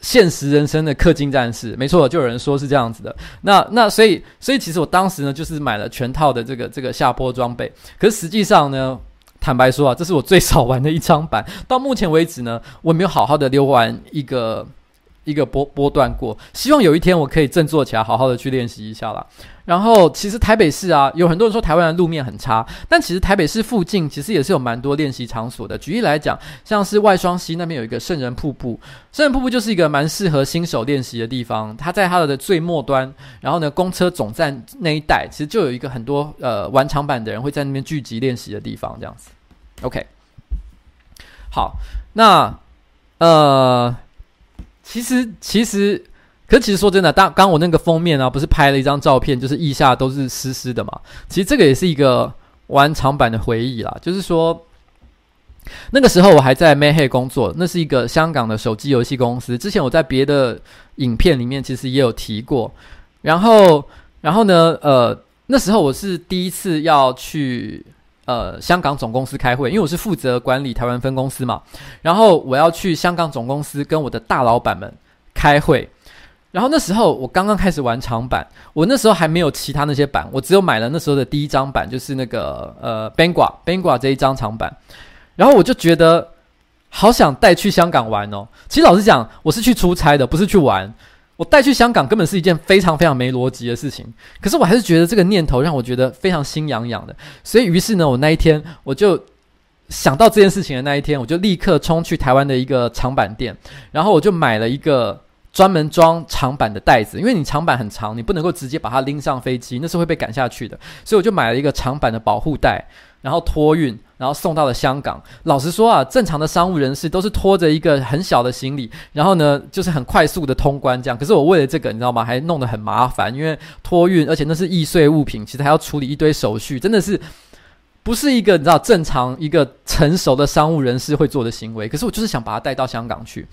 现实人生的氪金战士，没错，就有人说是这样子的。那那所以所以其实我当时呢，就是买了全套的这个这个下坡装备。可是实际上呢，坦白说啊，这是我最少玩的一张板。到目前为止呢，我没有好好的溜完一个。一个波波段过，希望有一天我可以振作起来，好好的去练习一下啦。然后，其实台北市啊，有很多人说台湾的路面很差，但其实台北市附近其实也是有蛮多练习场所的。举例来讲，像是外双溪那边有一个圣人瀑布，圣人瀑布就是一个蛮适合新手练习的地方。它在它的最末端，然后呢，公车总站那一带，其实就有一个很多呃玩长板的人会在那边聚集练习的地方，这样子。OK，好，那呃。其实，其实，可其实说真的，当刚我那个封面啊，不是拍了一张照片，就是腋下都是湿湿的嘛。其实这个也是一个玩长板的回忆啦。就是说，那个时候我还在 may hey 工作，那是一个香港的手机游戏公司。之前我在别的影片里面其实也有提过。然后，然后呢，呃，那时候我是第一次要去。呃，香港总公司开会，因为我是负责管理台湾分公司嘛，然后我要去香港总公司跟我的大老板们开会。然后那时候我刚刚开始玩长板，我那时候还没有其他那些板，我只有买了那时候的第一张板，就是那个呃 Bangua Bangua 这一张长板。然后我就觉得好想带去香港玩哦。其实老实讲，我是去出差的，不是去玩。我带去香港根本是一件非常非常没逻辑的事情，可是我还是觉得这个念头让我觉得非常心痒痒的，所以于是呢，我那一天我就想到这件事情的那一天，我就立刻冲去台湾的一个长板店，然后我就买了一个专门装长板的袋子，因为你长板很长，你不能够直接把它拎上飞机，那是会被赶下去的，所以我就买了一个长板的保护袋。然后托运，然后送到了香港。老实说啊，正常的商务人士都是拖着一个很小的行李，然后呢，就是很快速的通关这样。可是我为了这个，你知道吗？还弄得很麻烦，因为托运，而且那是易碎物品，其实还要处理一堆手续，真的是。不是一个你知道正常一个成熟的商务人士会做的行为，可是我就是想把它带到香港去。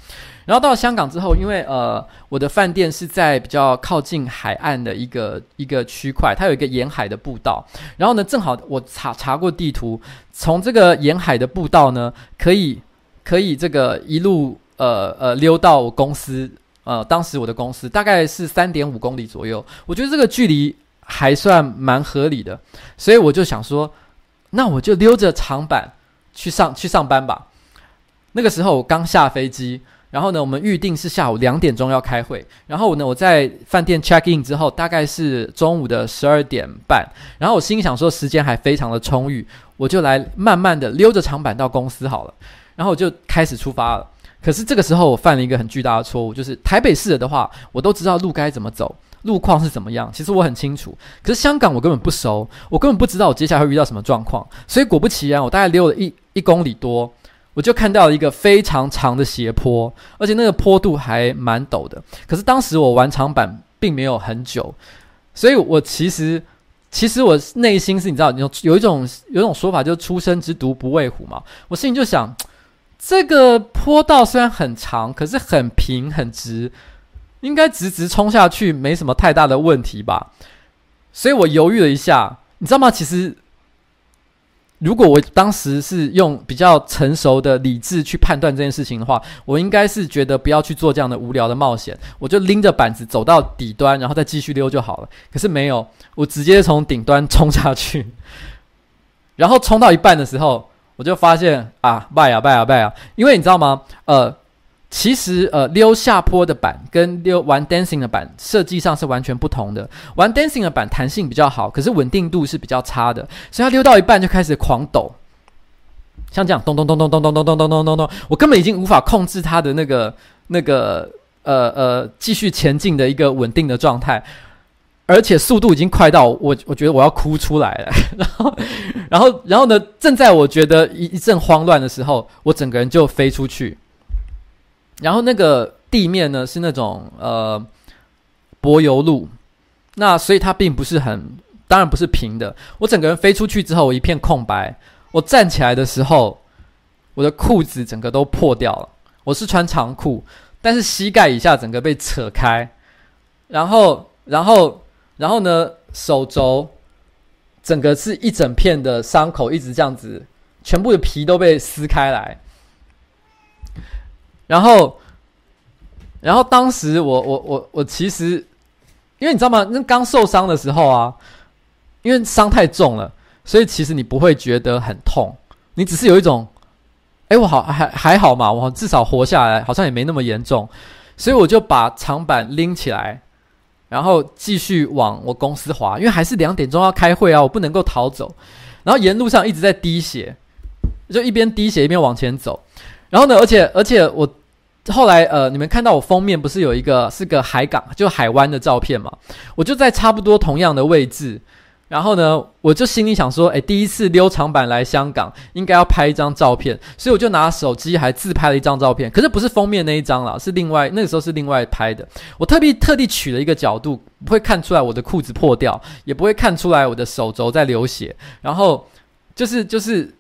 然后到香港之后，因为呃我的饭店是在比较靠近海岸的一个一个区块，它有一个沿海的步道。然后呢，正好我查查过地图，从这个沿海的步道呢，可以可以这个一路呃呃溜到我公司，呃当时我的公司大概是三点五公里左右，我觉得这个距离还算蛮合理的，所以我就想说。那我就溜着长板去上去上班吧。那个时候我刚下飞机，然后呢，我们预定是下午两点钟要开会。然后呢，我在饭店 check in 之后，大概是中午的十二点半。然后我心想说，时间还非常的充裕，我就来慢慢的溜着长板到公司好了。然后我就开始出发了。可是这个时候我犯了一个很巨大的错误，就是台北市的话，我都知道路该怎么走。路况是怎么样？其实我很清楚，可是香港我根本不熟，我根本不知道我接下来会遇到什么状况。所以果不其然，我大概溜了一一公里多，我就看到了一个非常长的斜坡，而且那个坡度还蛮陡的。可是当时我玩长板并没有很久，所以我其实其实我内心是你知道有有一种有一种说法，就是“初生之犊不畏虎”嘛。我心里就想，这个坡道虽然很长，可是很平很直。应该直直冲下去，没什么太大的问题吧？所以我犹豫了一下，你知道吗？其实，如果我当时是用比较成熟的理智去判断这件事情的话，我应该是觉得不要去做这样的无聊的冒险，我就拎着板子走到底端，然后再继续溜就好了。可是没有，我直接从顶端冲下去，然后冲到一半的时候，我就发现啊，败啊败啊败啊！因为你知道吗？呃。其实，呃，溜下坡的板跟溜玩 dancing 的板设计上是完全不同的。玩 dancing 的板弹性比较好，可是稳定度是比较差的，所以它溜到一半就开始狂抖，像这样咚咚咚咚咚咚咚咚咚咚咚咚，我根本已经无法控制它的那个那个呃呃继续前进的一个稳定的状态，而且速度已经快到我我觉得我要哭出来了。(laughs) 然后然后然后呢，正在我觉得一一阵慌乱的时候，我整个人就飞出去。然后那个地面呢，是那种呃柏油路，那所以它并不是很，当然不是平的。我整个人飞出去之后，我一片空白。我站起来的时候，我的裤子整个都破掉了。我是穿长裤，但是膝盖以下整个被扯开，然后，然后，然后呢，手肘整个是一整片的伤口，一直这样子，全部的皮都被撕开来。然后，然后当时我我我我其实，因为你知道吗？那刚受伤的时候啊，因为伤太重了，所以其实你不会觉得很痛，你只是有一种，哎，我好还还好嘛，我至少活下来，好像也没那么严重，所以我就把长板拎起来，然后继续往我公司滑，因为还是两点钟要开会啊，我不能够逃走。然后沿路上一直在滴血，就一边滴血一边往前走。然后呢，而且而且我后来呃，你们看到我封面不是有一个是个海港，就海湾的照片嘛？我就在差不多同样的位置。然后呢，我就心里想说，诶，第一次溜长板来香港，应该要拍一张照片，所以我就拿手机还自拍了一张照片。可是不是封面那一张啦，是另外那个时候是另外拍的。我特别特地取了一个角度，不会看出来我的裤子破掉，也不会看出来我的手肘在流血。然后就是就是。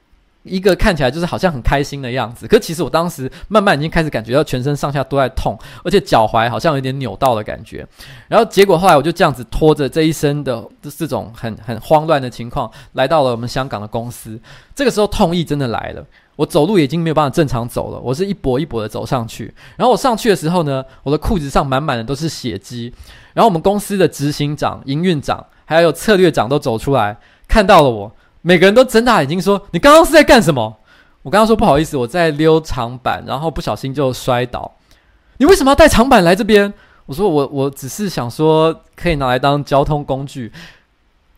一个看起来就是好像很开心的样子，可其实我当时慢慢已经开始感觉到全身上下都在痛，而且脚踝好像有点扭到的感觉。然后结果后来我就这样子拖着这一身的这种很很慌乱的情况，来到了我们香港的公司。这个时候痛意真的来了，我走路已经没有办法正常走了，我是一跛一跛的走上去。然后我上去的时候呢，我的裤子上满满的都是血迹。然后我们公司的执行长、营运长还有策略长都走出来，看到了我。每个人都睁大眼睛说：“你刚刚是在干什么？”我刚刚说：“不好意思，我在溜长板，然后不小心就摔倒。”你为什么要带长板来这边？我说我我只是想说可以拿来当交通工具。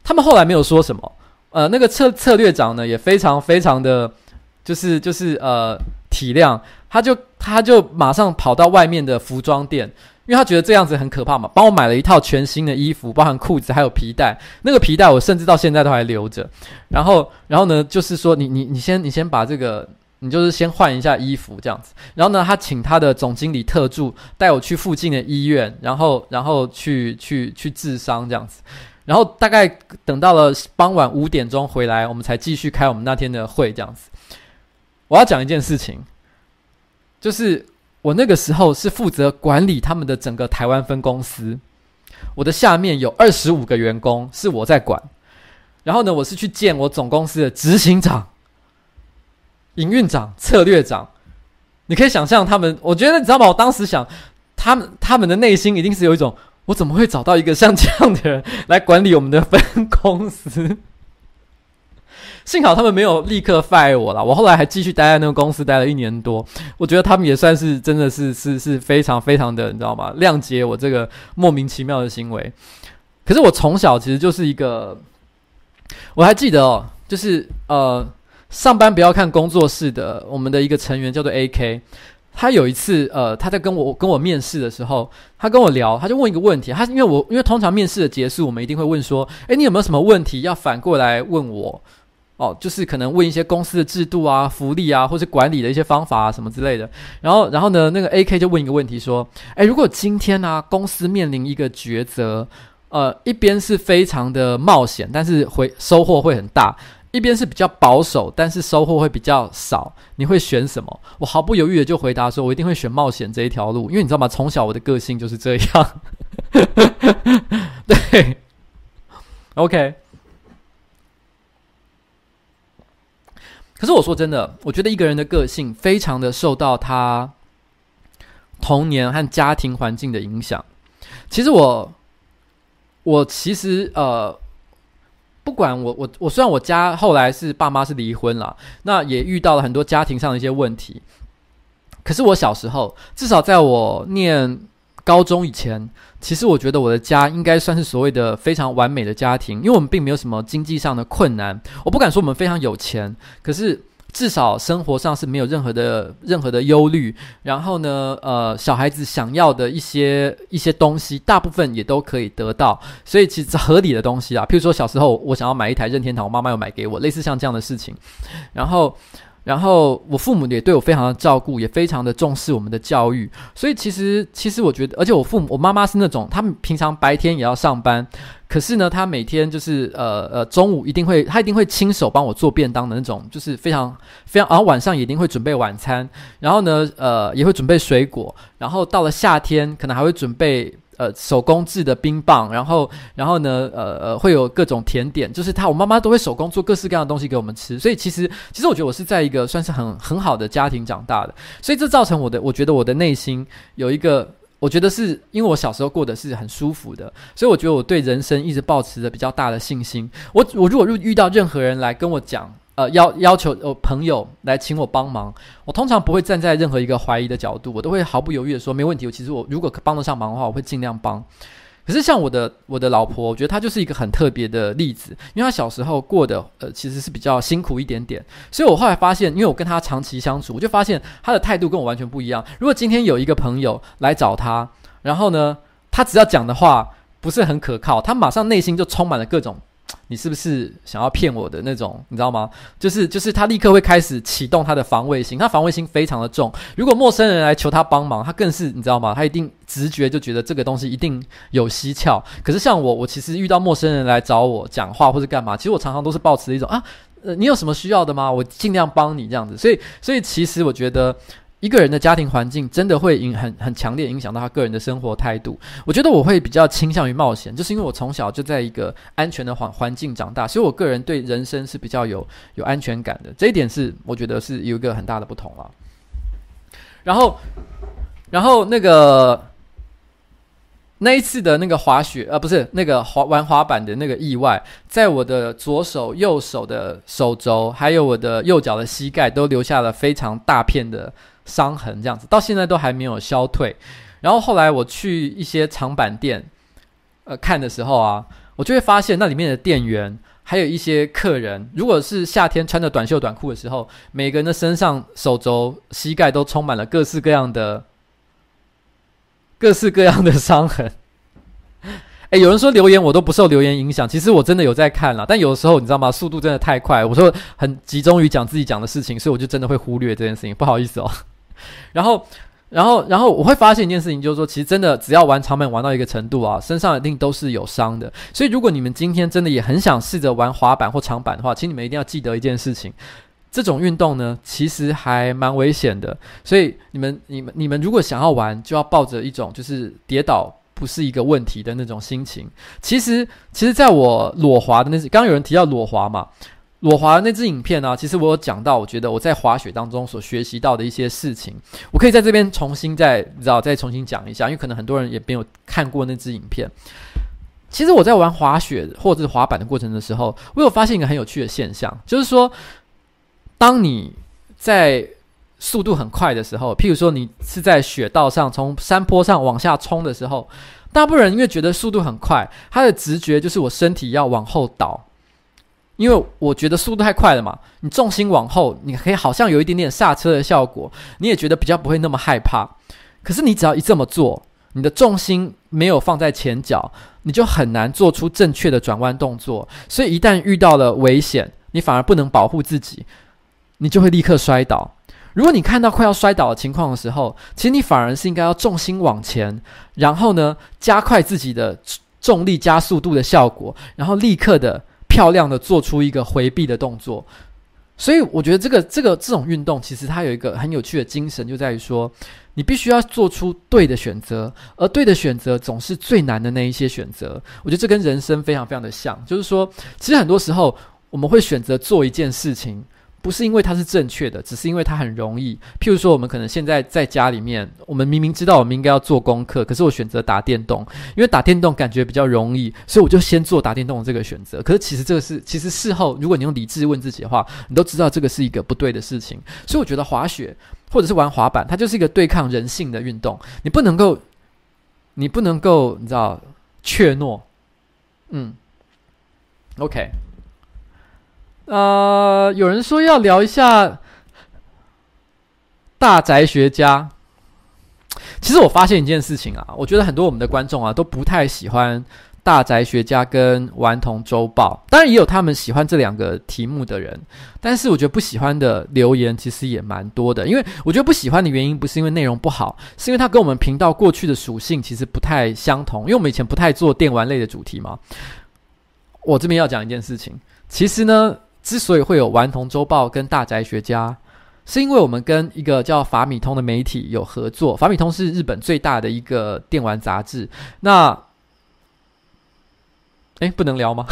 他们后来没有说什么。呃，那个策策略长呢也非常非常的，就是就是呃体谅，他就他就马上跑到外面的服装店。因为他觉得这样子很可怕嘛，帮我买了一套全新的衣服，包含裤子还有皮带。那个皮带我甚至到现在都还留着。然后，然后呢，就是说你你你先你先把这个，你就是先换一下衣服这样子。然后呢，他请他的总经理特助带我去附近的医院，然后然后去去去治伤这样子。然后大概等到了傍晚五点钟回来，我们才继续开我们那天的会这样子。我要讲一件事情，就是。我那个时候是负责管理他们的整个台湾分公司，我的下面有二十五个员工是我在管，然后呢，我是去见我总公司的执行长、营运长、策略长，你可以想象他们，我觉得你知道吗？我当时想，他们他们的内心一定是有一种，我怎么会找到一个像这样的人来管理我们的分公司？幸好他们没有立刻 fire 我啦，我后来还继续待在那个公司待了一年多。我觉得他们也算是真的是是是非常非常的，你知道吗？谅解我这个莫名其妙的行为。可是我从小其实就是一个，我还记得哦，就是呃，上班不要看工作室的我们的一个成员叫做 AK，他有一次呃，他在跟我跟我面试的时候，他跟我聊，他就问一个问题，他因为我因为通常面试的结束，我们一定会问说，诶，你有没有什么问题要反过来问我？哦，就是可能问一些公司的制度啊、福利啊，或是管理的一些方法啊什么之类的。然后，然后呢，那个 AK 就问一个问题说：“诶，如果今天呢、公司面临一个抉择，呃，一边是非常的冒险，但是会收获会很大；一边是比较保守，但是收获会比较少，你会选什么？”我毫不犹豫的就回答说：“我一定会选冒险这一条路，因为你知道吗？从小我的个性就是这样。(laughs) ”对，OK。可是我说真的，我觉得一个人的个性非常的受到他童年和家庭环境的影响。其实我，我其实呃，不管我我我虽然我家后来是爸妈是离婚了，那也遇到了很多家庭上的一些问题。可是我小时候，至少在我念高中以前，其实我觉得我的家应该算是所谓的非常完美的家庭，因为我们并没有什么经济上的困难。我不敢说我们非常有钱，可是至少生活上是没有任何的任何的忧虑。然后呢，呃，小孩子想要的一些一些东西，大部分也都可以得到。所以其实合理的东西啊，譬如说小时候我想要买一台任天堂，我妈妈有买给我，类似像这样的事情。然后。然后我父母也对我非常的照顾，也非常的重视我们的教育。所以其实，其实我觉得，而且我父母，我妈妈是那种，他们平常白天也要上班，可是呢，她每天就是呃呃中午一定会，她一定会亲手帮我做便当的那种，就是非常非常，然后晚上也一定会准备晚餐，然后呢，呃，也会准备水果，然后到了夏天，可能还会准备。呃，手工制的冰棒，然后，然后呢，呃呃，会有各种甜点，就是他，我妈妈都会手工做各式各样的东西给我们吃，所以其实，其实我觉得我是在一个算是很很好的家庭长大的，所以这造成我的，我觉得我的内心有一个，我觉得是因为我小时候过得是很舒服的，所以我觉得我对人生一直保持着比较大的信心。我我如果遇到任何人来跟我讲。呃，要要求呃朋友来请我帮忙，我通常不会站在任何一个怀疑的角度，我都会毫不犹豫的说没问题。我其实我如果帮得上忙的话，我会尽量帮。可是像我的我的老婆，我觉得她就是一个很特别的例子，因为她小时候过得呃其实是比较辛苦一点点，所以我后来发现，因为我跟她长期相处，我就发现她的态度跟我完全不一样。如果今天有一个朋友来找她，然后呢，她只要讲的话不是很可靠，她马上内心就充满了各种。你是不是想要骗我的那种？你知道吗？就是就是他立刻会开始启动他的防卫心，他防卫心非常的重。如果陌生人来求他帮忙，他更是你知道吗？他一定直觉就觉得这个东西一定有蹊跷。可是像我，我其实遇到陌生人来找我讲话或者干嘛，其实我常常都是保持一种啊，呃，你有什么需要的吗？我尽量帮你这样子。所以所以其实我觉得。一个人的家庭环境真的会影很很强烈影响到他个人的生活态度。我觉得我会比较倾向于冒险，就是因为我从小就在一个安全的环环境长大，所以我个人对人生是比较有有安全感的。这一点是我觉得是有一个很大的不同了。然后，然后那个那一次的那个滑雪，呃，不是那个滑玩滑板的那个意外，在我的左手、右手的手肘，还有我的右脚的膝盖，都留下了非常大片的。伤痕这样子，到现在都还没有消退。然后后来我去一些长板店，呃，看的时候啊，我就会发现那里面的店员，还有一些客人，如果是夏天穿着短袖短裤的时候，每个人的身上、手肘、膝盖都充满了各式各样的、各式各样的伤痕。哎，有人说留言我都不受留言影响，其实我真的有在看啦，但有时候你知道吗？速度真的太快，我说很集中于讲自己讲的事情，所以我就真的会忽略这件事情，不好意思哦。然后，然后，然后我会发现一件事情，就是说，其实真的只要玩长板玩到一个程度啊，身上一定都是有伤的。所以，如果你们今天真的也很想试着玩滑板或长板的话，请你们一定要记得一件事情：这种运动呢，其实还蛮危险的。所以，你们、你们、你们如果想要玩，就要抱着一种就是跌倒。不是一个问题的那种心情。其实，其实，在我裸滑的那支，刚刚有人提到裸滑嘛，裸滑那支影片呢、其实我有讲到，我觉得我在滑雪当中所学习到的一些事情，我可以在这边重新再，你知道，再重新讲一下，因为可能很多人也没有看过那支影片。其实我在玩滑雪或者是滑板的过程的时候，我有发现一个很有趣的现象，就是说，当你在速度很快的时候，譬如说你是在雪道上从山坡上往下冲的时候，大部分人因为觉得速度很快，他的直觉就是我身体要往后倒，因为我觉得速度太快了嘛。你重心往后，你可以好像有一点点刹车的效果，你也觉得比较不会那么害怕。可是你只要一这么做，你的重心没有放在前脚，你就很难做出正确的转弯动作。所以一旦遇到了危险，你反而不能保护自己，你就会立刻摔倒。如果你看到快要摔倒的情况的时候，其实你反而是应该要重心往前，然后呢，加快自己的重力加速度的效果，然后立刻的漂亮的做出一个回避的动作。所以我觉得这个这个这种运动其实它有一个很有趣的精神，就在于说你必须要做出对的选择，而对的选择总是最难的那一些选择。我觉得这跟人生非常非常的像，就是说，其实很多时候我们会选择做一件事情。不是因为它是正确的，只是因为它很容易。譬如说，我们可能现在在家里面，我们明明知道我们应该要做功课，可是我选择打电动，因为打电动感觉比较容易，所以我就先做打电动这个选择。可是其实这个是，其实事后如果你用理智问自己的话，你都知道这个是一个不对的事情。所以我觉得滑雪或者是玩滑板，它就是一个对抗人性的运动。你不能够，你不能够，你知道，怯懦。嗯，OK。呃，有人说要聊一下大宅学家。其实我发现一件事情啊，我觉得很多我们的观众啊都不太喜欢大宅学家跟顽童周报。当然也有他们喜欢这两个题目的人，但是我觉得不喜欢的留言其实也蛮多的。因为我觉得不喜欢的原因不是因为内容不好，是因为它跟我们频道过去的属性其实不太相同。因为我们以前不太做电玩类的主题嘛。我这边要讲一件事情，其实呢。之所以会有顽童周报跟大宅学家，是因为我们跟一个叫法米通的媒体有合作。法米通是日本最大的一个电玩杂志。那，诶，不能聊吗？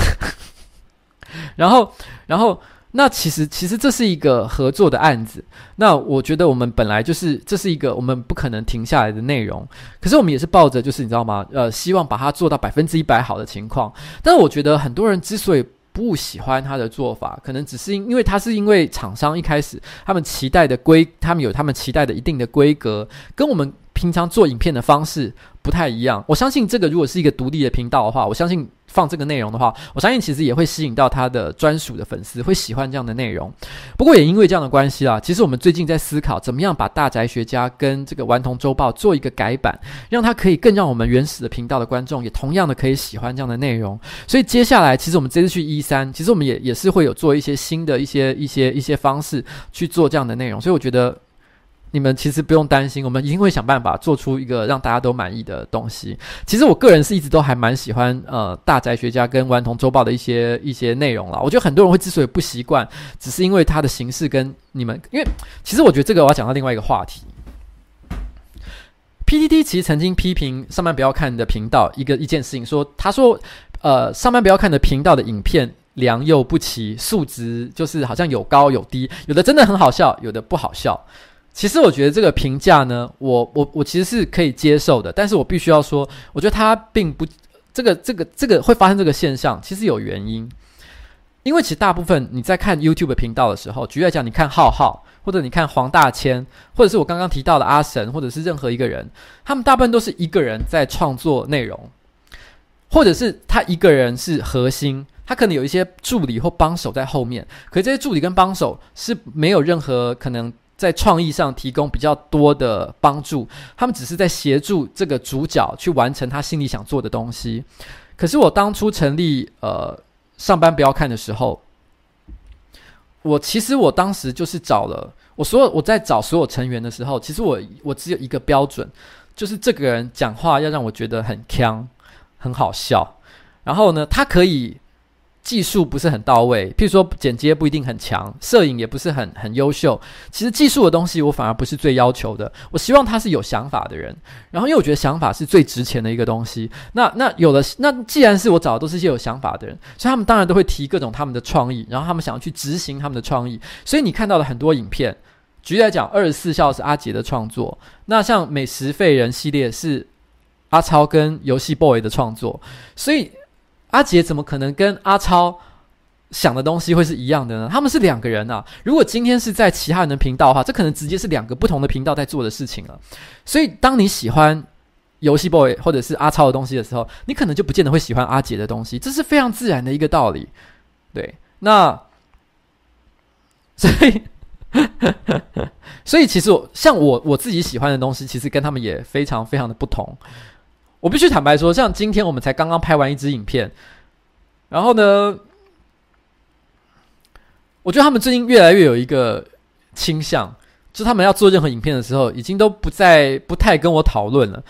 (laughs) 然后，然后，那其实，其实这是一个合作的案子。那我觉得我们本来就是这是一个我们不可能停下来的内容。可是我们也是抱着就是你知道吗？呃，希望把它做到百分之一百好的情况。但是我觉得很多人之所以不喜欢他的做法，可能只是因因为他是因为厂商一开始他们期待的规，他们有他们期待的一定的规格，跟我们平常做影片的方式不太一样。我相信这个如果是一个独立的频道的话，我相信。放这个内容的话，我相信其实也会吸引到他的专属的粉丝，会喜欢这样的内容。不过也因为这样的关系啦，其实我们最近在思考怎么样把大宅学家跟这个顽童周报做一个改版，让它可以更让我们原始的频道的观众也同样的可以喜欢这样的内容。所以接下来，其实我们这次去一三其实我们也也是会有做一些新的一些一些一些方式去做这样的内容。所以我觉得。你们其实不用担心，我们一定会想办法做出一个让大家都满意的东西。其实我个人是一直都还蛮喜欢呃大宅学家跟顽童周报的一些一些内容啦。我觉得很多人会之所以不习惯，只是因为它的形式跟你们，因为其实我觉得这个我要讲到另外一个话题。P D D 其实曾经批评上班不要看的频道一个一件事情说，说他说呃上班不要看的频道的影片良莠不齐，素质就是好像有高有低，有的真的很好笑，有的不好笑。其实我觉得这个评价呢，我我我其实是可以接受的，但是我必须要说，我觉得它并不这个这个这个会发生这个现象，其实有原因，因为其实大部分你在看 YouTube 频道的时候，举例来讲，你看浩浩或者你看黄大千，或者是我刚刚提到的阿神，或者是任何一个人，他们大部分都是一个人在创作内容，或者是他一个人是核心，他可能有一些助理或帮手在后面，可是这些助理跟帮手是没有任何可能在创意上提供比较多的帮助，他们只是在协助这个主角去完成他心里想做的东西。可是我当初成立呃上班不要看的时候。我其实我当时就是找了我所有我在找所有成员的时候，其实我我只有一个标准，就是这个人讲话要让我觉得很腔，很好笑，然后呢，他可以。技术不是很到位，譬如说剪接不一定很强，摄影也不是很很优秀。其实技术的东西我反而不是最要求的，我希望他是有想法的人。然后因为我觉得想法是最值钱的一个东西。那那有了，那既然是我找的都是一些有想法的人，所以他们当然都会提各种他们的创意，然后他们想要去执行他们的创意。所以你看到的很多影片，举例来讲，二十四孝是阿杰的创作，那像美食废人系列是阿超跟游戏 boy 的创作，所以。阿杰怎么可能跟阿超想的东西会是一样的呢？他们是两个人啊！如果今天是在其他人的频道的话，这可能直接是两个不同的频道在做的事情了。所以，当你喜欢游戏 boy 或者是阿超的东西的时候，你可能就不见得会喜欢阿杰的东西，这是非常自然的一个道理。对，那 (laughs) 所以，(laughs) 所以其实我像我我自己喜欢的东西，其实跟他们也非常非常的不同。我必须坦白说，像今天我们才刚刚拍完一支影片，然后呢，我觉得他们最近越来越有一个倾向，就他们要做任何影片的时候，已经都不再不太跟我讨论了。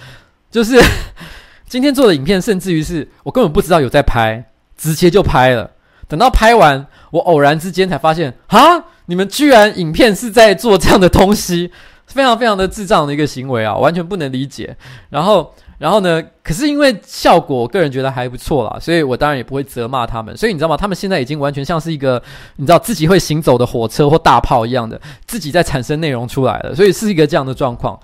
就是 (laughs) 今天做的影片，甚至于是我根本不知道有在拍，直接就拍了。等到拍完，我偶然之间才发现，啊，你们居然影片是在做这样的东西，非常非常的智障的一个行为啊，完全不能理解。然后。然后呢，可是因为效果，我个人觉得还不错啦，所以我当然也不会责骂他们。所以你知道吗？他们现在已经完全像是一个你知道自己会行走的火车或大炮一样的，自己在产生内容出来了，所以是一个这样的状况。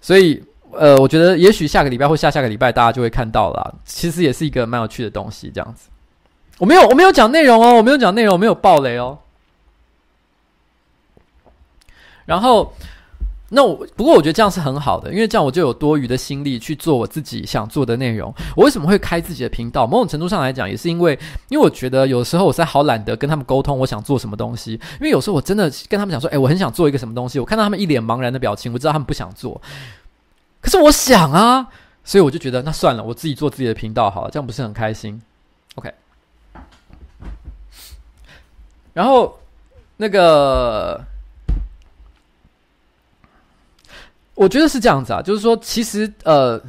所以呃，我觉得也许下个礼拜或下下个礼拜大家就会看到了，其实也是一个蛮有趣的东西，这样子。我没有我没有讲内容哦，我没有讲内容，我没有爆雷哦。然后。那我不过我觉得这样是很好的，因为这样我就有多余的心力去做我自己想做的内容。我为什么会开自己的频道？某种程度上来讲，也是因为，因为我觉得有时候我在好懒得跟他们沟通，我想做什么东西。因为有时候我真的跟他们讲说，诶，我很想做一个什么东西。我看到他们一脸茫然的表情，我知道他们不想做。可是我想啊，所以我就觉得那算了，我自己做自己的频道好了，这样不是很开心？OK。然后那个。我觉得是这样子啊，就是说，其实呃，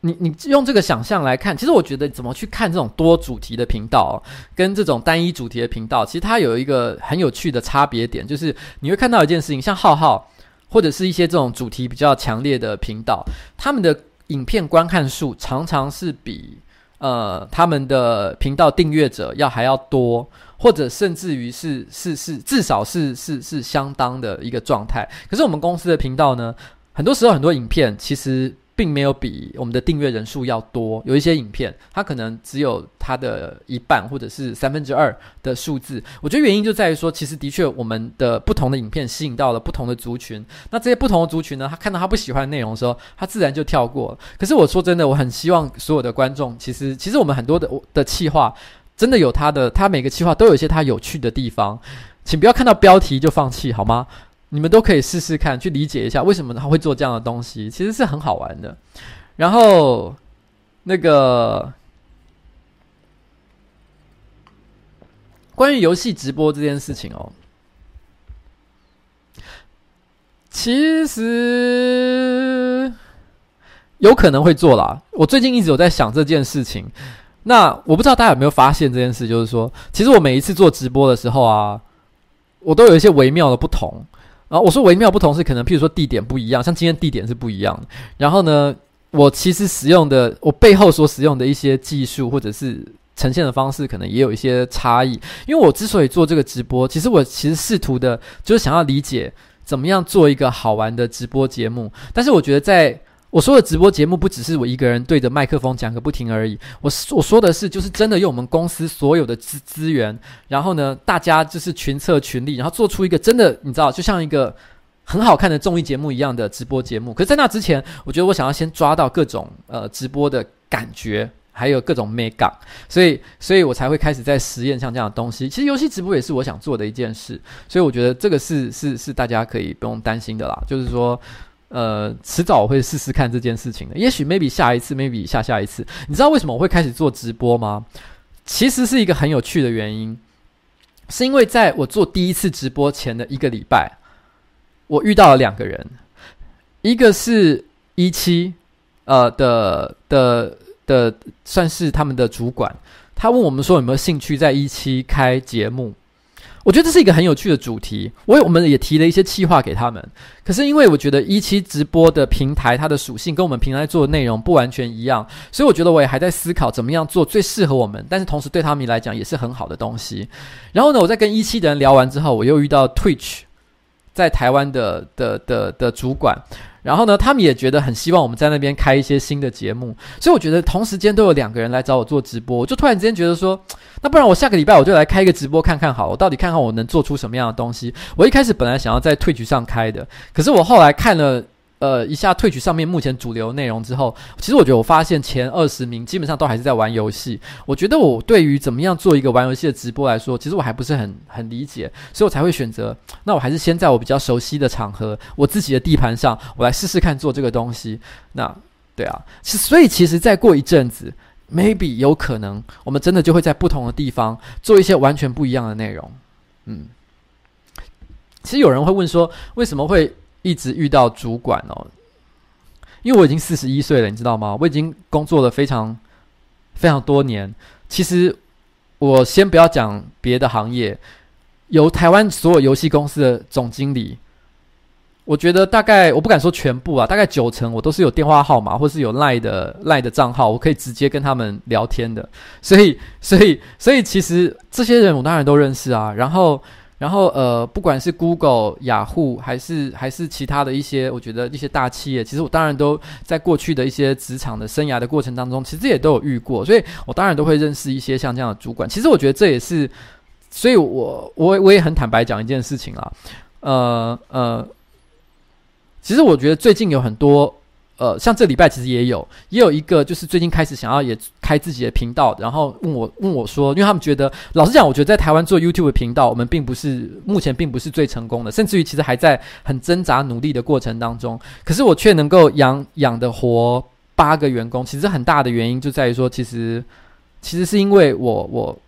你你用这个想象来看，其实我觉得怎么去看这种多主题的频道，跟这种单一主题的频道，其实它有一个很有趣的差别点，就是你会看到一件事情，像浩浩或者是一些这种主题比较强烈的频道，他们的影片观看数常常是比呃他们的频道订阅者要还要多。或者甚至于是是是，至少是是是相当的一个状态。可是我们公司的频道呢，很多时候很多影片其实并没有比我们的订阅人数要多。有一些影片它可能只有它的一半或者是三分之二的数字。我觉得原因就在于说，其实的确我们的不同的影片吸引到了不同的族群。那这些不同的族群呢，他看到他不喜欢的内容的时候，他自然就跳过。可是我说真的，我很希望所有的观众，其实其实我们很多的的企划。真的有他的，他每个企划都有一些他有趣的地方，请不要看到标题就放弃好吗？你们都可以试试看，去理解一下为什么他会做这样的东西，其实是很好玩的。然后那个关于游戏直播这件事情哦，其实有可能会做啦。我最近一直有在想这件事情。那我不知道大家有没有发现这件事，就是说，其实我每一次做直播的时候啊，我都有一些微妙的不同。然后我说微妙不同是可能，譬如说地点不一样，像今天地点是不一样的。然后呢，我其实使用的，我背后所使用的一些技术或者是呈现的方式，可能也有一些差异。因为我之所以做这个直播，其实我其实试图的就是想要理解怎么样做一个好玩的直播节目。但是我觉得在我说的直播节目不只是我一个人对着麦克风讲个不停而已，我我说的是就是真的用我们公司所有的资资源，然后呢，大家就是群策群力，然后做出一个真的你知道，就像一个很好看的综艺节目一样的直播节目。可是，在那之前，我觉得我想要先抓到各种呃直播的感觉，还有各种美感，所以，所以我才会开始在实验像这样的东西。其实游戏直播也是我想做的一件事，所以我觉得这个是是是大家可以不用担心的啦，就是说。呃，迟早我会试试看这件事情的。也许 maybe 下一次，maybe 下下一次。你知道为什么我会开始做直播吗？其实是一个很有趣的原因，是因为在我做第一次直播前的一个礼拜，我遇到了两个人，一个是一期呃的的的，算是他们的主管，他问我们说有没有兴趣在一期开节目。我觉得这是一个很有趣的主题，我我们也提了一些企划给他们。可是因为我觉得一期直播的平台它的属性跟我们平台做的内容不完全一样，所以我觉得我也还在思考怎么样做最适合我们，但是同时对他们来讲也是很好的东西。然后呢，我在跟一期的人聊完之后，我又遇到 Twitch 在台湾的的的的主管。然后呢，他们也觉得很希望我们在那边开一些新的节目，所以我觉得同时间都有两个人来找我做直播，我就突然之间觉得说，(tsk) 那不然我下个礼拜我就来开一个直播看看好，我到底看看我能做出什么样的东西。我一开始本来想要在退局上开的，可是我后来看了。呃，一下 Twitch 上面目前主流内容之后，其实我觉得我发现前二十名基本上都还是在玩游戏。我觉得我对于怎么样做一个玩游戏的直播来说，其实我还不是很很理解，所以我才会选择。那我还是先在我比较熟悉的场合，我自己的地盘上，我来试试看做这个东西。那对啊，所以其实再过一阵子，maybe 有可能我们真的就会在不同的地方做一些完全不一样的内容。嗯，其实有人会问说，为什么会？一直遇到主管哦，因为我已经四十一岁了，你知道吗？我已经工作了非常非常多年。其实我先不要讲别的行业，有台湾所有游戏公司的总经理，我觉得大概我不敢说全部啊，大概九成我都是有电话号码或是有赖的赖的账号，我可以直接跟他们聊天的。所以，所以，所以，其实这些人我当然都认识啊。然后。然后呃，不管是 Google、雅虎，还是还是其他的一些，我觉得一些大企业，其实我当然都在过去的一些职场的生涯的过程当中，其实也都有遇过，所以我当然都会认识一些像这样的主管。其实我觉得这也是，所以我我我也很坦白讲一件事情啦，呃呃，其实我觉得最近有很多。呃，像这礼拜其实也有，也有一个就是最近开始想要也开自己的频道，然后问我问我说，因为他们觉得，老实讲，我觉得在台湾做 YouTube 的频道，我们并不是目前并不是最成功的，甚至于其实还在很挣扎努力的过程当中。可是我却能够养养得活八个员工，其实很大的原因就在于说，其实其实是因为我我。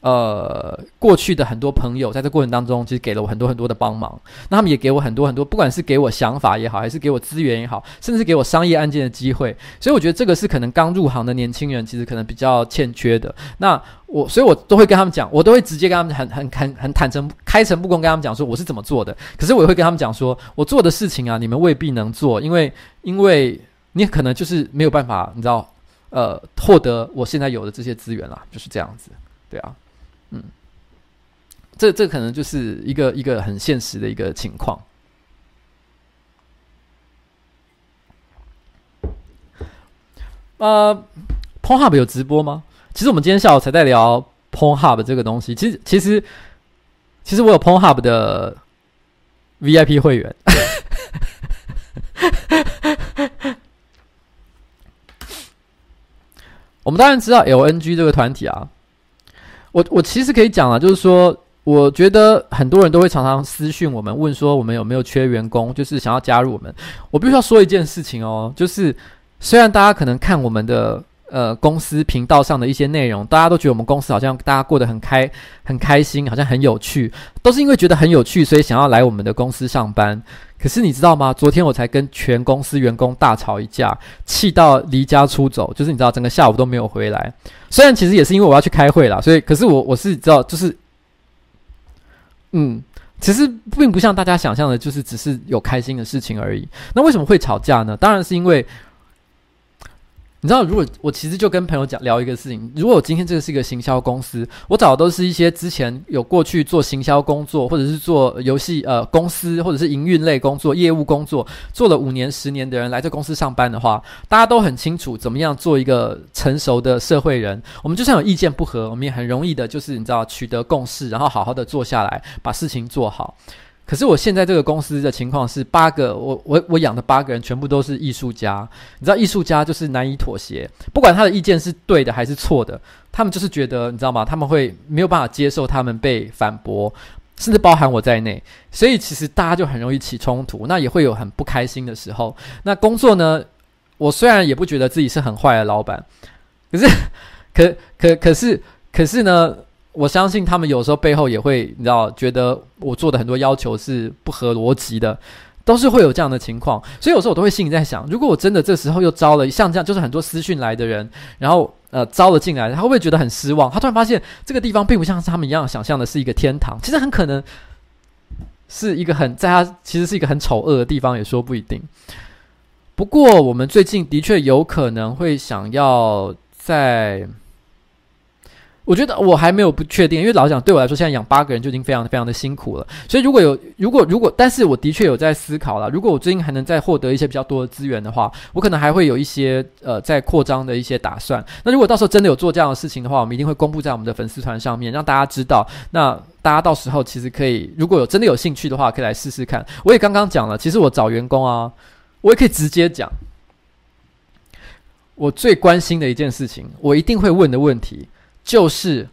呃，过去的很多朋友在这过程当中，其实给了我很多很多的帮忙。那他们也给我很多很多，不管是给我想法也好，还是给我资源也好，甚至给我商业案件的机会。所以我觉得这个是可能刚入行的年轻人，其实可能比较欠缺的。那我，所以我都会跟他们讲，我都会直接跟他们很很很很坦诚、开诚布公跟他们讲说我是怎么做的。可是我也会跟他们讲说，我做的事情啊，你们未必能做，因为因为你可能就是没有办法，你知道，呃，获得我现在有的这些资源啦，就是这样子，对啊。这这可能就是一个一个很现实的一个情况。呃，Pornhub 有直播吗？其实我们今天下午才在聊 Pornhub 这个东西。其实，其实，其实我有 Pornhub 的 VIP 会员。(laughs) 我们当然知道 LNG 这个团体啊。我我其实可以讲啊，就是说，我觉得很多人都会常常私讯我们，问说我们有没有缺员工，就是想要加入我们。我必须要说一件事情哦，就是虽然大家可能看我们的呃公司频道上的一些内容，大家都觉得我们公司好像大家过得很开很开心，好像很有趣，都是因为觉得很有趣，所以想要来我们的公司上班。可是你知道吗？昨天我才跟全公司员工大吵一架，气到离家出走。就是你知道，整个下午都没有回来。虽然其实也是因为我要去开会啦，所以可是我我是知道，就是，嗯，其实并不像大家想象的，就是只是有开心的事情而已。那为什么会吵架呢？当然是因为你知道，如果我其实就跟朋友讲聊一个事情，如果我今天这个是一个行销公司，我找的都是一些之前有过去做行销工作，或者是做游戏呃公司，或者是营运类工作、业务工作，做了五年、十年的人来这公司上班的话，大家都很清楚怎么样做一个成熟的社会人。我们就算有意见不合，我们也很容易的，就是你知道取得共识，然后好好的坐下来把事情做好。可是我现在这个公司的情况是，八个我我我养的八个人全部都是艺术家。你知道，艺术家就是难以妥协，不管他的意见是对的还是错的，他们就是觉得，你知道吗？他们会没有办法接受他们被反驳，甚至包含我在内。所以其实大家就很容易起冲突，那也会有很不开心的时候。那工作呢，我虽然也不觉得自己是很坏的老板，可是，可可可是可是呢？我相信他们有时候背后也会，你知道，觉得我做的很多要求是不合逻辑的，都是会有这样的情况。所以有时候我都会心里在想，如果我真的这时候又招了像这样，就是很多私讯来的人，然后呃招了进来，他会不会觉得很失望？他突然发现这个地方并不像是他们一样想象的是一个天堂，其实很可能是一个很在他其实是一个很丑恶的地方，也说不一定。不过我们最近的确有可能会想要在。(laughs) 我觉得我还没有不确定，因为老实讲，对我来说，现在养八个人就已经非常非常的辛苦了。所以如果有，如果如果，但是我的确有在思考了，如果我最近还能再获得一些比较多的资源的话，我可能还会有一些呃在扩张的一些打算。那如果到时候真的有做这样的事情的话，我们一定会公布在我们的粉丝团上面，让大家知道。那大家到时候其实可以，如果有真的有兴趣的话，可以来试试看。我也刚刚讲了，其实我找员工啊，我也可以直接讲，我最关心的一件事情，我一定会问的问题。就是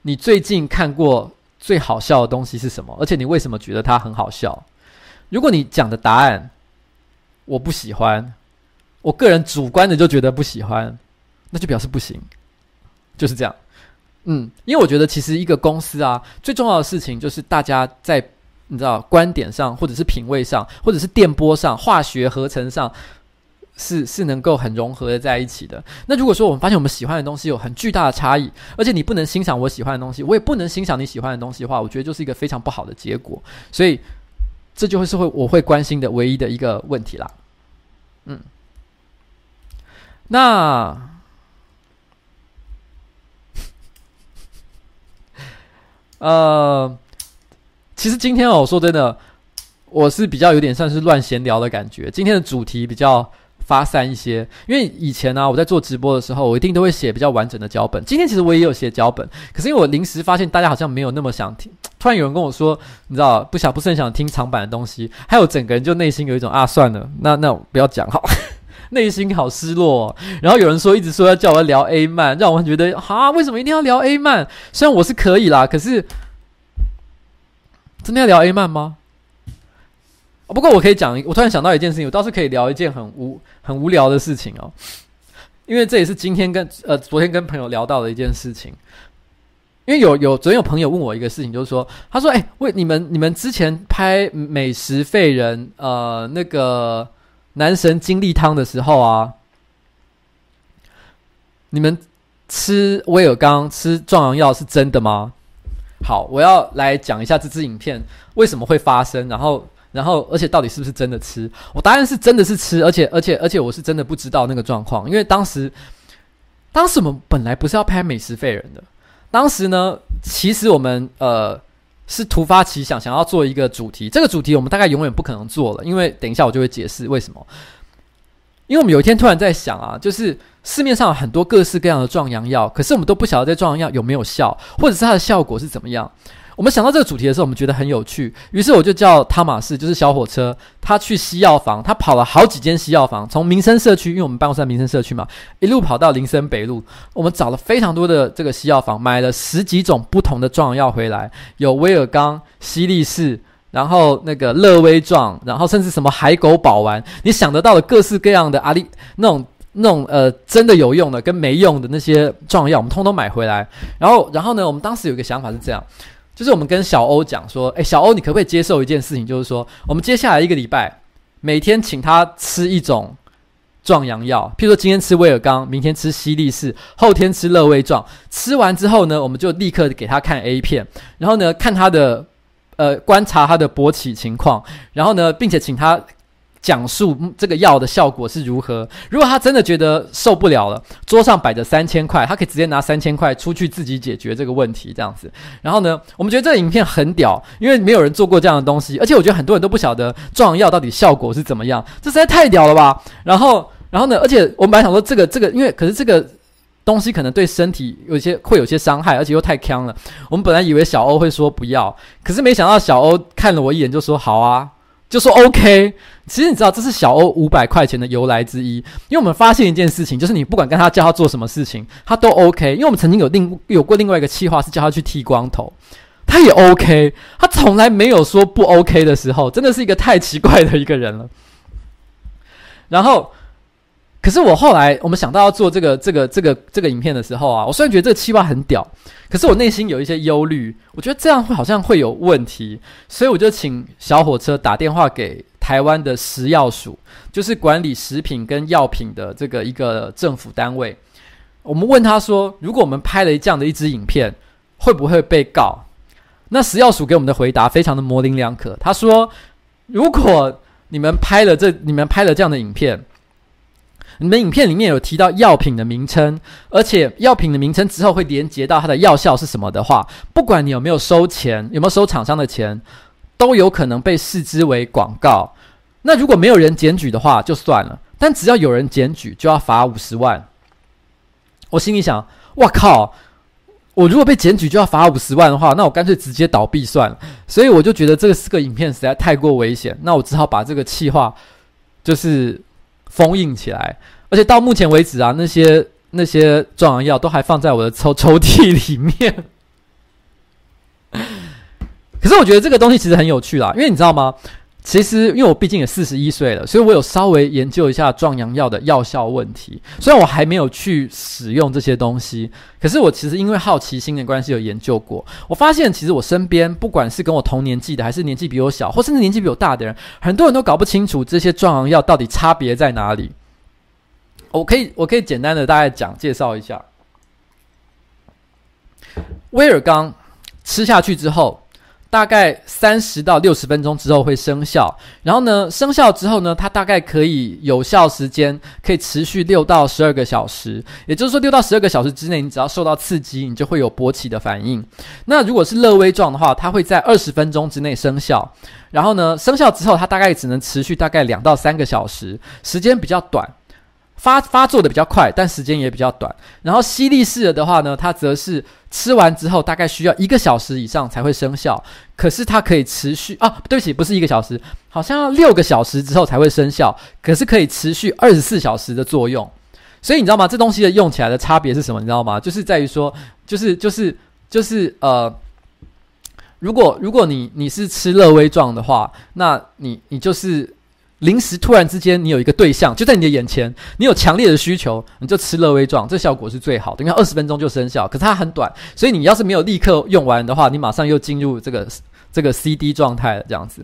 你最近看过最好笑的东西是什么？而且你为什么觉得它很好笑？如果你讲的答案我不喜欢，我个人主观的就觉得不喜欢，那就表示不行，就是这样。嗯，因为我觉得其实一个公司啊，最重要的事情就是大家在你知道观点上，或者是品味上，或者是电波上、化学合成上。是是能够很融合的在一起的。那如果说我们发现我们喜欢的东西有很巨大的差异，而且你不能欣赏我喜欢的东西，我也不能欣赏你喜欢的东西的话，我觉得就是一个非常不好的结果。所以这就会是会我会关心的唯一的一个问题啦。嗯，那呃，其实今天哦，说真的，我是比较有点算是乱闲聊的感觉。今天的主题比较。发散一些，因为以前呢、我在做直播的时候，我一定都会写比较完整的脚本。今天其实我也有写脚本，可是因为我临时发现大家好像没有那么想听，(tsk) 突然有人跟我说，你知道，不想不是很想听长版的东西，还有整个人就内心有一种啊，算了，那那不要讲好，(laughs) 内心好失落、哦。然后有人说一直说要叫我聊 A 漫，让我觉得啊，为什么一定要聊 A 漫？虽然我是可以啦，可是真的要聊 A 漫吗？不过我可以讲，我突然想到一件事情，我倒是可以聊一件很无很无聊的事情哦，因为这也是今天跟呃昨天跟朋友聊到的一件事情。因为有有昨天有朋友问我一个事情，就是说，他说：“哎，为你们你们之前拍美食废人呃那个男神金立汤的时候啊，你们吃威尔刚吃壮阳药是真的吗？”好，我要来讲一下这支影片为什么会发生，然后。然后，而且到底是不是真的吃？我答案是真的是吃，而且，而且，而且我是真的不知道那个状况，因为当时，当时我们本来不是要拍美食废人的，当时呢，其实我们呃是突发奇想，想要做一个主题，这个主题我们大概永远不可能做了，因为等一下我就会解释为什么。因为我们有一天突然在想啊，就是市面上有很多各式各样的壮阳药，可是我们都不晓得这壮阳药有没有效，或者是它的效果是怎么样。我们想到这个主题的时候，我们觉得很有趣，于是我就叫汤马士，就是小火车，他去西药房，他跑了好几间西药房，从民生社区，因为我们办公室在民生社区嘛，一路跑到林森北路，我们找了非常多的这个西药房，买了十几种不同的壮药回来，有威尔刚、犀利士，然后那个乐威壮，然后甚至什么海狗宝丸，你想得到的各式各样的阿力那种那种呃真的有用的跟没用的那些壮药，我们通通买回来，然后然后呢，我们当时有一个想法是这样。就是我们跟小欧讲说，诶，小欧，你可不可以接受一件事情？就是说，我们接下来一个礼拜，每天请他吃一种壮阳药，譬如说今天吃威尔刚，明天吃西利士，后天吃乐威壮。吃完之后呢，我们就立刻给他看 A 片，然后呢，看他的呃观察他的勃起情况，然后呢，并且请他讲述这个药的效果是如何。如果他真的觉得受不了了，桌上摆着三千块，他可以直接拿三千块出去自己解决这个问题，这样子。然后呢，我们觉得这个影片很屌，因为没有人做过这样的东西，而且我觉得很多人都不晓得壮药到底效果是怎么样，这实在太屌了吧。然后，然后呢，而且我们本来想说这个这个，因为可是这个。东西可能对身体有些会有些伤害，而且又太锵了。我们本来以为小欧会说不要，可是没想到小欧看了我一眼就说好啊，就说 OK。其实你知道这是小欧五百块钱的由来之一，因为我们发现一件事情，就是你不管跟他叫他做什么事情，他都 OK。因为我们曾经有另有过另外一个计划是叫他去剃光头，他也 OK，他从来没有说不 OK 的时候，真的是一个太奇怪的一个人了。然后。可是我后来，我们想到要做这个、这个、这个、这个影片的时候啊，我虽然觉得这个企划很屌，可是我内心有一些忧虑，我觉得这样会好像会有问题，所以我就请小火车打电话给台湾的食药署，就是管理食品跟药品的这个一个政府单位。我们问他说，如果我们拍了这样的一支影片，会不会被告？那食药署给我们的回答非常的模棱两可，他说，如果你们拍了这，你们拍了这样的影片。你们影片里面有提到药品的名称，而且药品的名称之后会连接到它的药效是什么的话，不管你有没有收钱，有没有收厂商的钱，都有可能被视之为广告。那如果没有人检举的话，就算了；但只要有人检举，就要罚五十万。我心里想：哇靠！我如果被检举就要罚五十万的话，那我干脆直接倒闭算了。所以我就觉得这个四个影片实在太过危险，那我只好把这个企划就是。封印起来，而且到目前为止啊，那些那些壮阳药都还放在我的抽抽屉里面。(laughs) 可是我觉得这个东西其实很有趣啦，因为你知道吗？其实因为我毕竟也四十一岁了，所以我有稍微研究一下壮阳药的药效问题。虽然我还没有去使用这些东西，可是我其实因为好奇心的关系有研究过。我发现其实我身边不管是跟我同年纪的，还是年纪比我小，或甚至年纪比我大的人，很多人都搞不清楚这些壮阳药到底差别在哪里。我可以我可以简单的大概讲介绍一下，威尔刚吃下去之后。大概三十到六十分钟之后会生效，然后呢，生效之后呢，它大概可以有效时间可以持续六到十二个小时，也就是说，六到十二个小时之内，你只要受到刺激，你就会有勃起的反应。那如果是乐威状的话，它会在二十分钟之内生效，然后呢，生效之后，它大概只能持续大概两到三个小时，时间比较短。发发作的比较快，但时间也比较短。然后吸力式的的话呢，它则是吃完之后大概需要一个小时以上才会生效。可是它可以持续啊，对不起，不是一个小时，好像要六个小时之后才会生效。可是可以持续二十四小时的作用。所以你知道吗？这东西的用起来的差别是什么？你知道吗？就是在于说，就是就是就是呃，如果如果你你是吃乐威壮的话，那你你就是。临时突然之间，你有一个对象就在你的眼前，你有强烈的需求，你就吃乐威状，这效果是最好的，因为二十分钟就生效。可是它很短，所以你要是没有立刻用完的话，你马上又进入这个 (laughs) 这个 CD 状态了，这样子。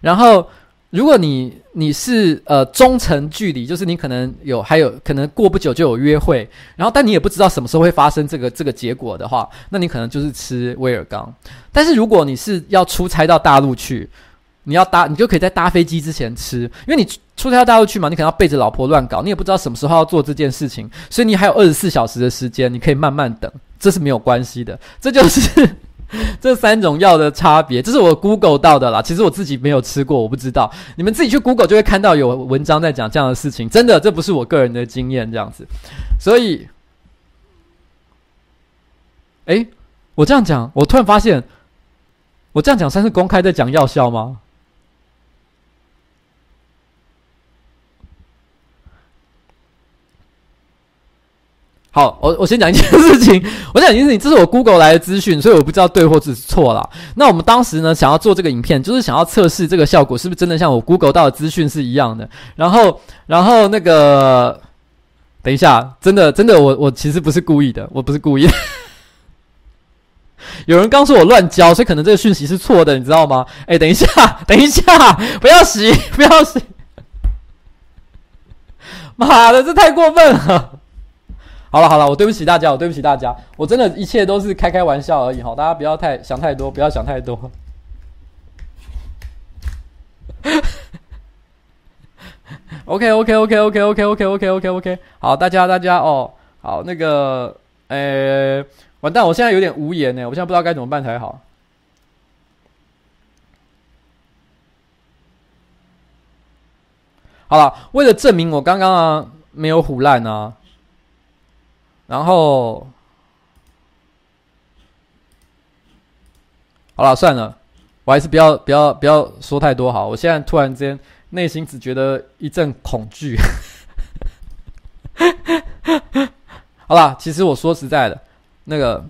然后，如果你你是呃中程距离，就是你可能有还有可能过不久就有约会，然后但你也不知道什么时候会发生这个这个结果的话，那你可能就是吃威尔刚。但是如果你是要出差到大陆去。你要搭，你就可以在搭飞机之前吃，因为你出差到大陆去嘛，你可能要背着老婆乱搞，你也不知道什么时候要做这件事情，所以你还有二十四小时的时间，你可以慢慢等，这是没有关系的。这就是 (laughs) 这三种药的差别，这是我 Google 到的啦。其实我自己没有吃过，我不知道。你们自己去 Google 就会看到有文章在讲这样的事情，真的，这不是我个人的经验这样子。所以，诶，我这样讲，我突然发现，我这样讲算是公开在讲药效吗？好，我我先讲一件事情。我讲一件事情，这是我 Google 来的资讯，所以我不知道对或是错啦。那我们当时呢，想要做这个影片，就是想要测试这个效果是不是真的像我 Google 到的资讯是一样的。然后，然后那个，等一下，真的，真的，我我其实不是故意的，我不是故意的。(laughs) 有人刚说我乱教，所以可能这个讯息是错的，你知道吗？哎，等一下，等一下，不要洗，不要洗！(laughs) 妈的，这太过分了！好了好了，我对不起大家，我对不起大家，我真的一切都是开开玩笑而已哈，大家不要太想太多，不要想太多。(laughs) OK OK OK OK OK OK OK OK OK，好，大家大家哦，好，那个，诶，完蛋，我现在有点无言呢，我现在不知道该怎么办才好。好了，为了证明我刚刚啊没有唬烂啊，然后，好了，算了，我还是不要不要不要说太多好，我现在突然间。内心只觉得一阵恐惧。(laughs) 好啦，其实我说实在的，那个，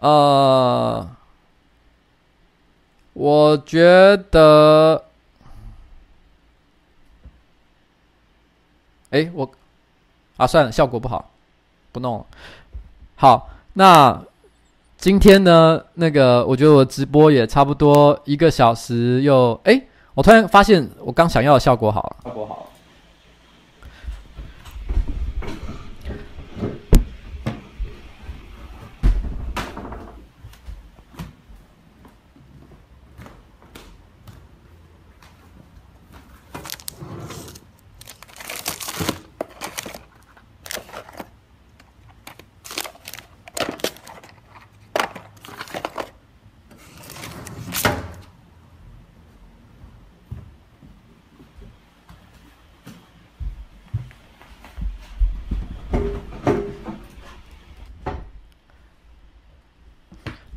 呃，我觉得，哎，我，啊，算了，效果不好，不弄了。好，那。今天呢，那个我觉得我直播也差不多一个小时又，又哎，我突然发现我刚想要的效果好了，效果好了。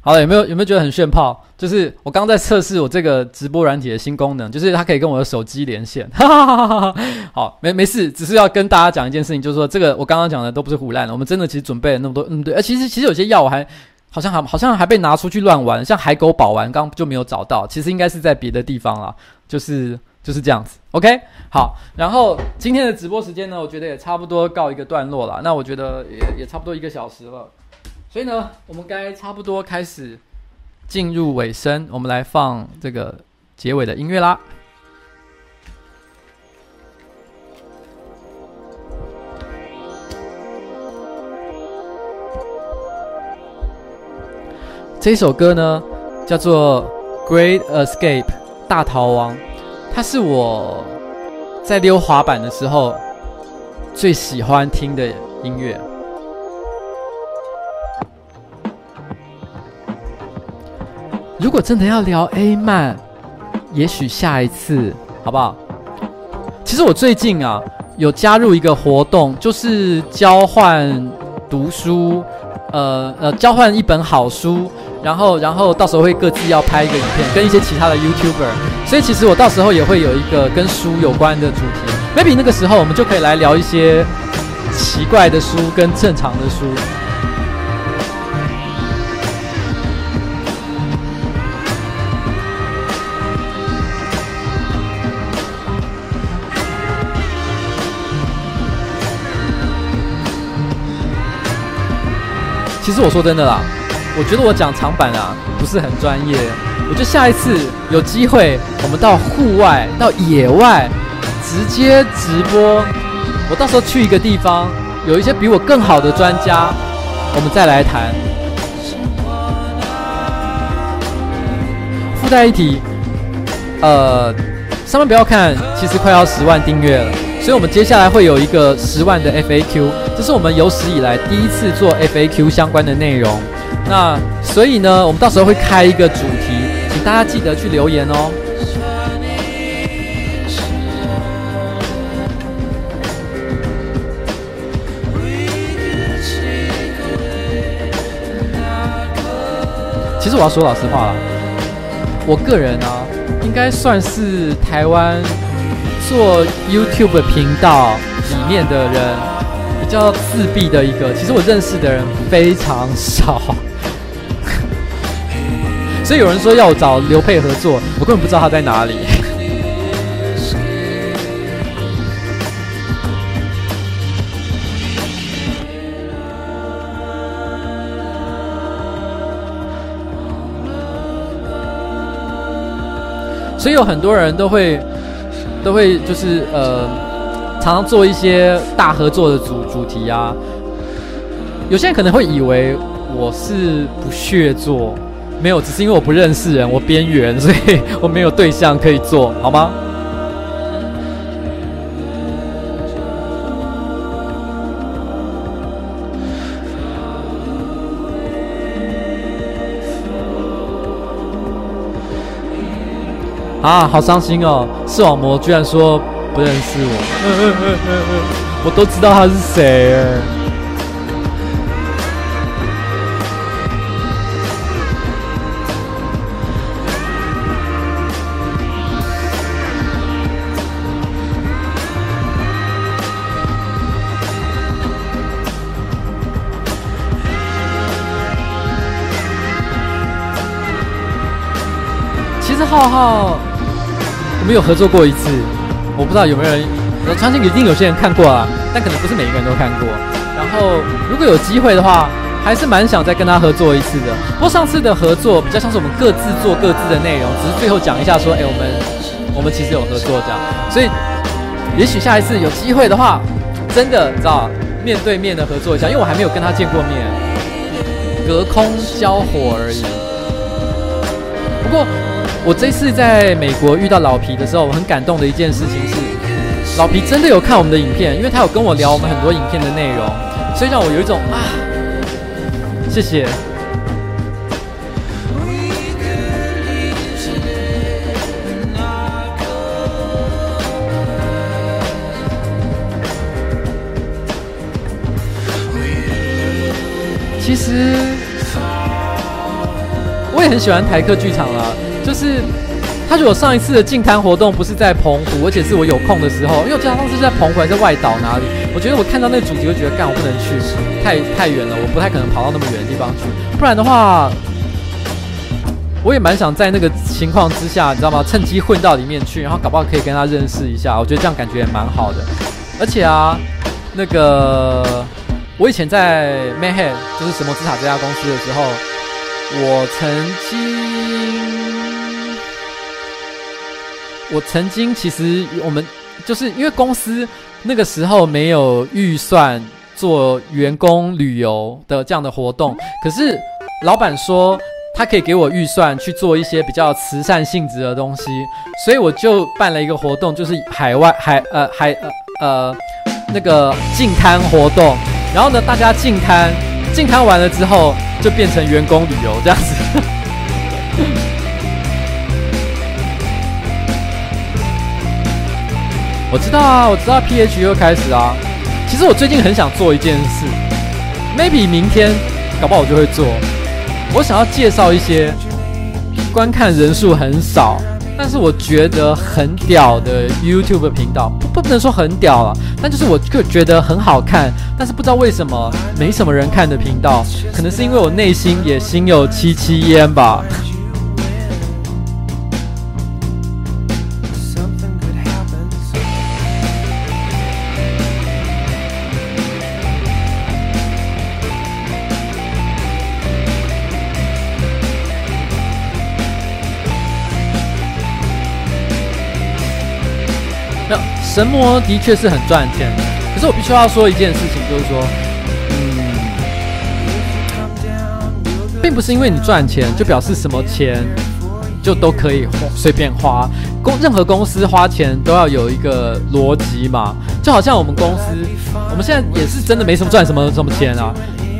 好了，有没有有没有觉得很炫炮？就是我刚在测试我这个直播软体的新功能，就是它可以跟我的手机连线。哈哈哈哈哈。好，没没事，只是要跟大家讲一件事情，就是说这个我刚刚讲的都不是唬烂的，我们真的其实准备了那么多，嗯对，呃其实其实有些药我还好像还好像还被拿出去乱玩，像海狗宝丸刚就没有找到，其实应该是在别的地方啦，就是就是这样子。OK，好，然后今天的直播时间呢，我觉得也差不多告一个段落了，那我觉得也也差不多一个小时了。所以呢，我们该差不多开始进入尾声，我们来放这个结尾的音乐啦。这首歌呢，叫做《Great Escape》大逃亡，它是我在溜滑板的时候最喜欢听的音乐。如果真的要聊 A 漫，也许下一次好不好？其实我最近啊有加入一个活动，就是交换读书，呃呃，交换一本好书，然后然后到时候会各自要拍一个影片，跟一些其他的 YouTuber，所以其实我到时候也会有一个跟书有关的主题，maybe 那个时候我们就可以来聊一些奇怪的书跟正常的书。其实我说真的啦，我觉得我讲长板啊不是很专业。我觉得下一次有机会，我们到户外、到野外直接直播。我到时候去一个地方，有一些比我更好的专家，我们再来谈。附带一提，呃，上面不要看，其实快要十万订阅了。所以，我们接下来会有一个十万的 FAQ，这是我们有史以来第一次做 FAQ 相关的内容。那所以呢，我们到时候会开一个主题，请大家记得去留言哦。其实我要说老实话了，我个人啊，应该算是台湾。做 YouTube 频道里面的人比较自闭的一个，其实我认识的人非常少，(laughs) 所以有人说要我找刘沛合作，我根本不知道他在哪里。(laughs) 所以有很多人都会。都会就是呃，常常做一些大合作的主主题啊。有些人可能会以为我是不屑做，没有，只是因为我不认识人，我边缘，所以 (laughs) 我没有对象可以做，好吗？啊，好伤心哦！视网膜居然说不认识我，嗯嗯嗯嗯嗯，我都知道他是谁。其实浩浩。我们有合作过一次，我不知道有没有人，我相信一定有些人看过啊，但可能不是每一个人都看过。然后如果有机会的话，还是蛮想再跟他合作一次的。不过上次的合作比较像是我们各自做各自的内容，只是最后讲一下说，哎，我们我们其实有合作这样。所以也许下一次有机会的话，真的知道面对面的合作一下，因为我还没有跟他见过面，隔空交火而已。不过。我这次在美国遇到老皮的时候，我很感动的一件事情是，老皮真的有看我们的影片，因为他有跟我聊我们很多影片的内容，所以让我有一种啊，谢谢。其实我也很喜欢台客剧场了。就是他如果上一次的净滩活动不是在澎湖，而且是我有空的时候，因为我记得上是在澎湖还是外岛哪里？我觉得我看到那个主题，就觉得干我不能去，太太远了，我不太可能跑到那么远的地方去。不然的话，我也蛮想在那个情况之下，你知道吗？趁机混到里面去，然后搞不好可以跟他认识一下。我觉得这样感觉也蛮好的。而且啊，那个我以前在 Mayhem 就是神魔之塔这家公司的时候，我曾经。我曾经其实我们就是因为公司那个时候没有预算做员工旅游的这样的活动，可是老板说他可以给我预算去做一些比较慈善性质的东西，所以我就办了一个活动，就是海外海呃海呃呃那个净滩活动，然后呢大家净滩健康完了之后就变成员工旅游这样子。(laughs) 我知道啊，我知道 PH 又开始啊。其实我最近很想做一件事，maybe 明天搞不好我就会做。我想要介绍一些观看人数很少，但是我觉得很屌的 YouTube 频道，不不能说很屌了，但就是我就觉得很好看，但是不知道为什么没什么人看的频道，可能是因为我内心也心有戚戚焉吧。神魔的确是很赚钱的，可是我必须要说一件事情，就是说，嗯，并不是因为你赚钱就表示什么钱就都可以随便花。公任何公司花钱都要有一个逻辑嘛，就好像我们公司，我们现在也是真的没什么赚什么什么钱啊。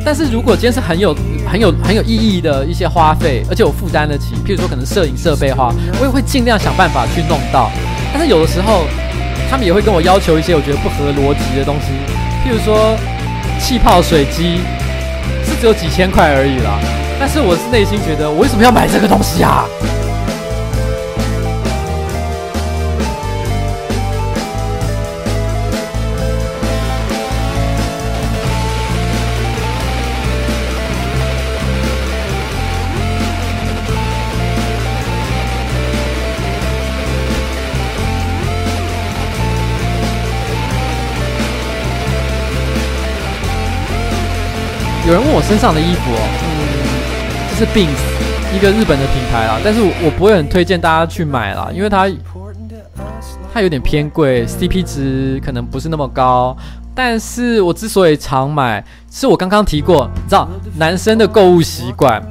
但是如果今天是很有很有很有意义的一些花费，而且我负担得起，譬如说可能摄影设备的话，我也会尽量想办法去弄到。但是有的时候。他们也会跟我要求一些我觉得不合逻辑的东西，譬如说气泡水机是只有几千块而已啦，但是我是内心觉得我为什么要买这个东西啊？身上的衣服哦，嗯，这是 Beams，一个日本的品牌啦，但是我不会很推荐大家去买啦，因为它它有点偏贵，CP 值可能不是那么高。但是我之所以常买，是我刚刚提过，你知道男生的购物习惯，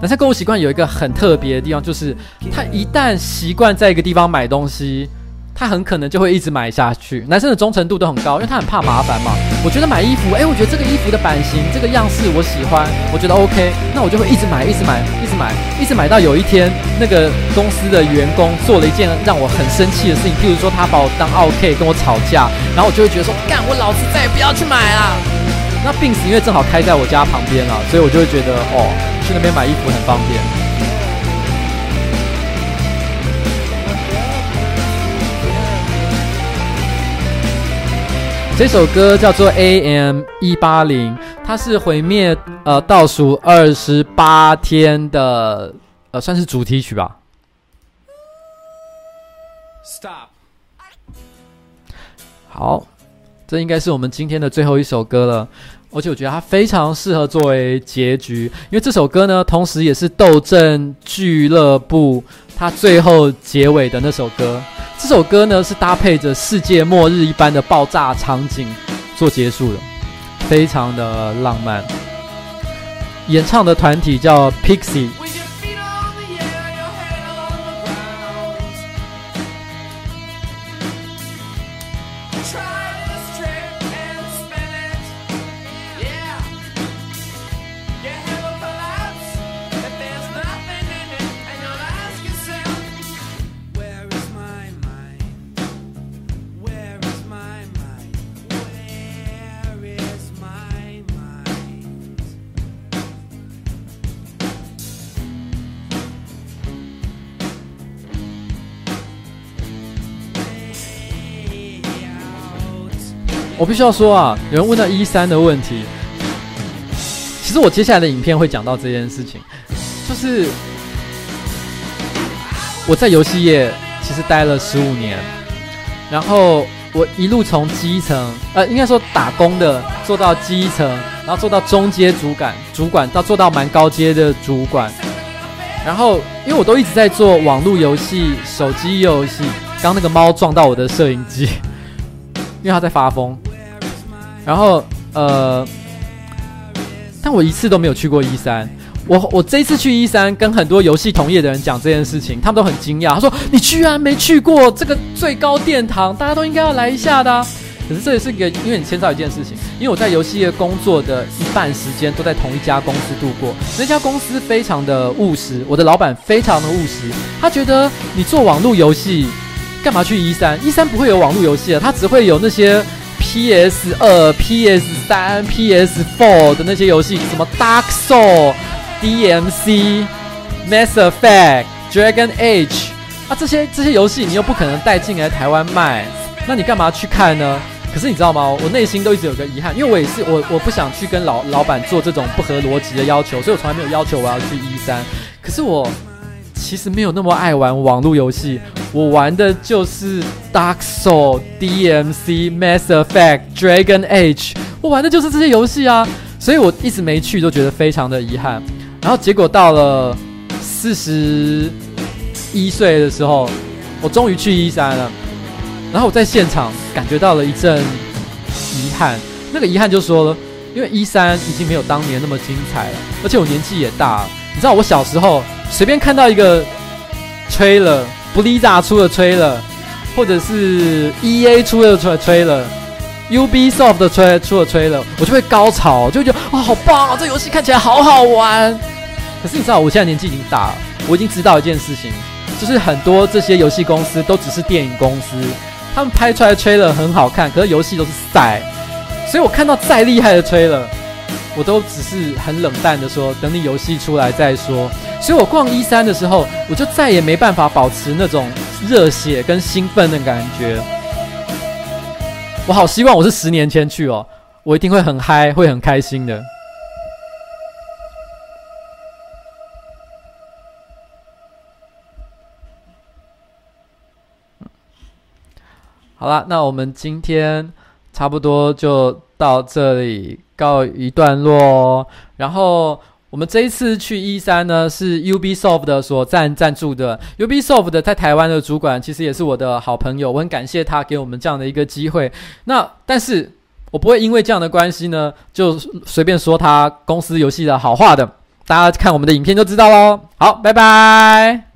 男生购物习惯有一个很特别的地方，就是他一旦习惯在一个地方买东西。他很可能就会一直买下去。男生的忠诚度都很高，因为他很怕麻烦嘛。我觉得买衣服，诶，我觉得这个衣服的版型、这个样式我喜欢，我觉得 OK，那我就会一直买，一直买，一直买，一直买到有一天那个公司的员工做了一件让我很生气的事情，譬如说他把我当奥客跟我吵架，然后我就会觉得说，干，我老子再也不要去买了。那 Beams 因为正好开在我家旁边了，所以我就会觉得，哦，去那边买衣服很方便。这首歌叫做 AM 一八零，它是毁灭呃倒数二十八天的呃算是主题曲吧。Stop。好，这应该是我们今天的最后一首歌了，而且我觉得它非常适合作为结局，因为这首歌呢，同时也是斗阵俱乐部他最后结尾的那首歌。这首歌呢，是搭配着世界末日一般的爆炸场景做结束的，非常的浪漫。演唱的团体叫 Pixie。我必须要说啊，有人问到一三的问题，其实我接下来的影片会讲到这件事情，就是我在游戏业其实待了十五年，然后我一路从基层，呃，应该说打工的做到基层，然后做到中阶主管，主管到做到蛮高阶的主管，然后因为我都一直在做网络游戏、手机游戏，刚那个猫撞到我的摄影机，因为它在发疯。然后，呃，但我一次都没有去过一三。我我这一次去一三跟很多游戏同业的人讲这件事情，他们都很惊讶。他说：“你居然没去过这个最高殿堂，大家都应该要来一下的。”可是这也是一个，因为你牵涉一件事情，因为我在游戏业工作的一半时间都在同一家公司度过。那家公司非常的务实，我的老板非常的务实，他觉得你做网络游戏，干嘛去一三？一三不会有网络游戏啊，他只会有那些。PS 二、PS 三、PS Four 的那些游戏，什么 Dark Soul、DMC、Mass Effect、Dragon Age 啊，这些这些游戏你又不可能带进来台湾卖，那你干嘛去看呢？可是你知道吗？我内心都一直有个遗憾，因为我也是我我不想去跟老老板做这种不合逻辑的要求，所以我从来没有要求我要去 E 三。可是我。其实没有那么爱玩网络游戏，我玩的就是 Dark Soul、DMC、Mass Effect、Dragon Age，我玩的就是这些游戏啊，所以我一直没去，都觉得非常的遗憾。然后结果到了四十一岁的时候，我终于去一三了，然后我在现场感觉到了一阵遗憾，那个遗憾就说了，因为一三已经没有当年那么精彩了，而且我年纪也大了，你知道我小时候。随便看到一个 trailer，Blizzard 出了 trailer，或者是 EA 出的 trailer，Ubisoft 的 trailer 出了 trailer，我就会高潮，就觉得哇，好棒啊！这游戏看起来好好玩。可是你知道，我现在年纪已经大了，我已经知道一件事情，就是很多这些游戏公司都只是电影公司，他们拍出来的 trailer 很好看，可是游戏都是赛。所以我看到再厉害的 trailer，我都只是很冷淡的说，等你游戏出来再说。所以我逛一三的时候，我就再也没办法保持那种热血跟兴奋的感觉。我好希望我是十年前去哦，我一定会很嗨，会很开心的。好了，那我们今天差不多就到这里告一段落哦，然后。我们这一次去 E3 呢，是 Ubisoft 所赞赞助的。Ubisoft 在台湾的主管其实也是我的好朋友，我很感谢他给我们这样的一个机会。那但是我不会因为这样的关系呢，就随便说他公司游戏的好话的。大家看我们的影片就知道喽。好，拜拜。